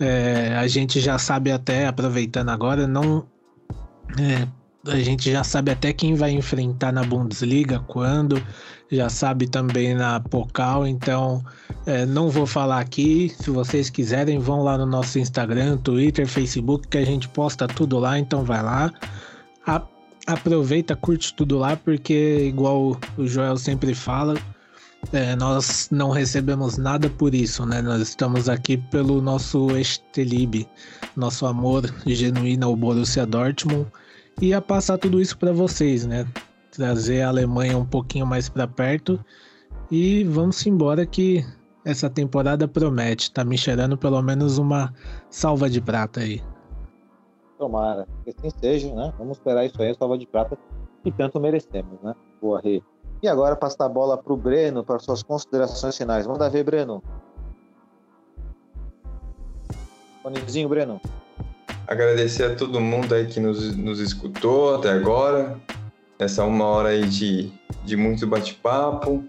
é, a gente já sabe até, aproveitando agora, não. É, a gente já sabe até quem vai enfrentar na Bundesliga, quando já sabe também na Pocal, então é, não vou falar aqui. Se vocês quiserem, vão lá no nosso Instagram, Twitter, Facebook, que a gente posta tudo lá, então vai lá. A, aproveita, curte tudo lá, porque igual o Joel sempre fala, é, nós não recebemos nada por isso, né? Nós estamos aqui pelo nosso Estelib, nosso amor genuíno ao Borussia Dortmund e a passar tudo isso para vocês, né? trazer a Alemanha um pouquinho mais para perto. E vamos embora que essa temporada promete. Tá me cheirando pelo menos uma salva de prata aí. Tomara, que assim seja, né? Vamos esperar isso aí, a salva de prata que tanto merecemos, né? Boa, Rê. E agora passar a bola para o Breno para suas considerações finais. Manda ver, Breno. Fonezinho, Breno. Agradecer a todo mundo aí que nos, nos escutou até agora essa uma hora aí de, de muito bate-papo,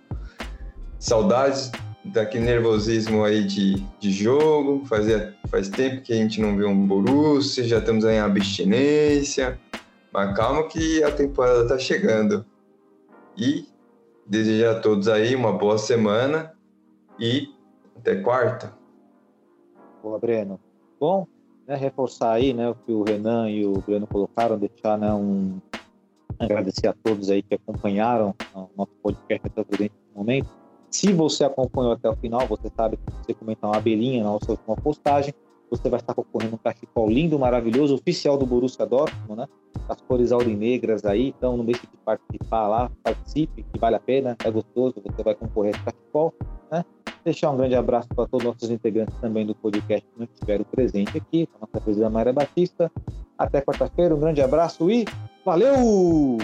saudades daquele nervosismo aí de, de jogo, fazia, faz tempo que a gente não vê um Borussia, já estamos aí em abstinência, mas calma que a temporada tá chegando. E desejar a todos aí uma boa semana e até quarta. Boa, Breno. Bom, né, reforçar aí né, o que o Renan e o Breno colocaram, deixar né, um, agradecer a todos aí que acompanharam o nosso podcast até o presente momento. Se você acompanhou até o final, você sabe que você comentar uma abelhinha na sua última postagem, você vai estar concorrendo um cachecol lindo, maravilhoso, oficial do Borussia Dortmund, né? As cores aurinegras aí, então não deixe de participar lá, participe, que vale a pena, é gostoso, você vai concorrer a esse cachecol, né? Deixar um grande abraço para todos os nossos integrantes também do podcast que não estiveram presentes aqui, a nossa presidenta Maria Batista. Até quarta-feira, um grande abraço e Valeu!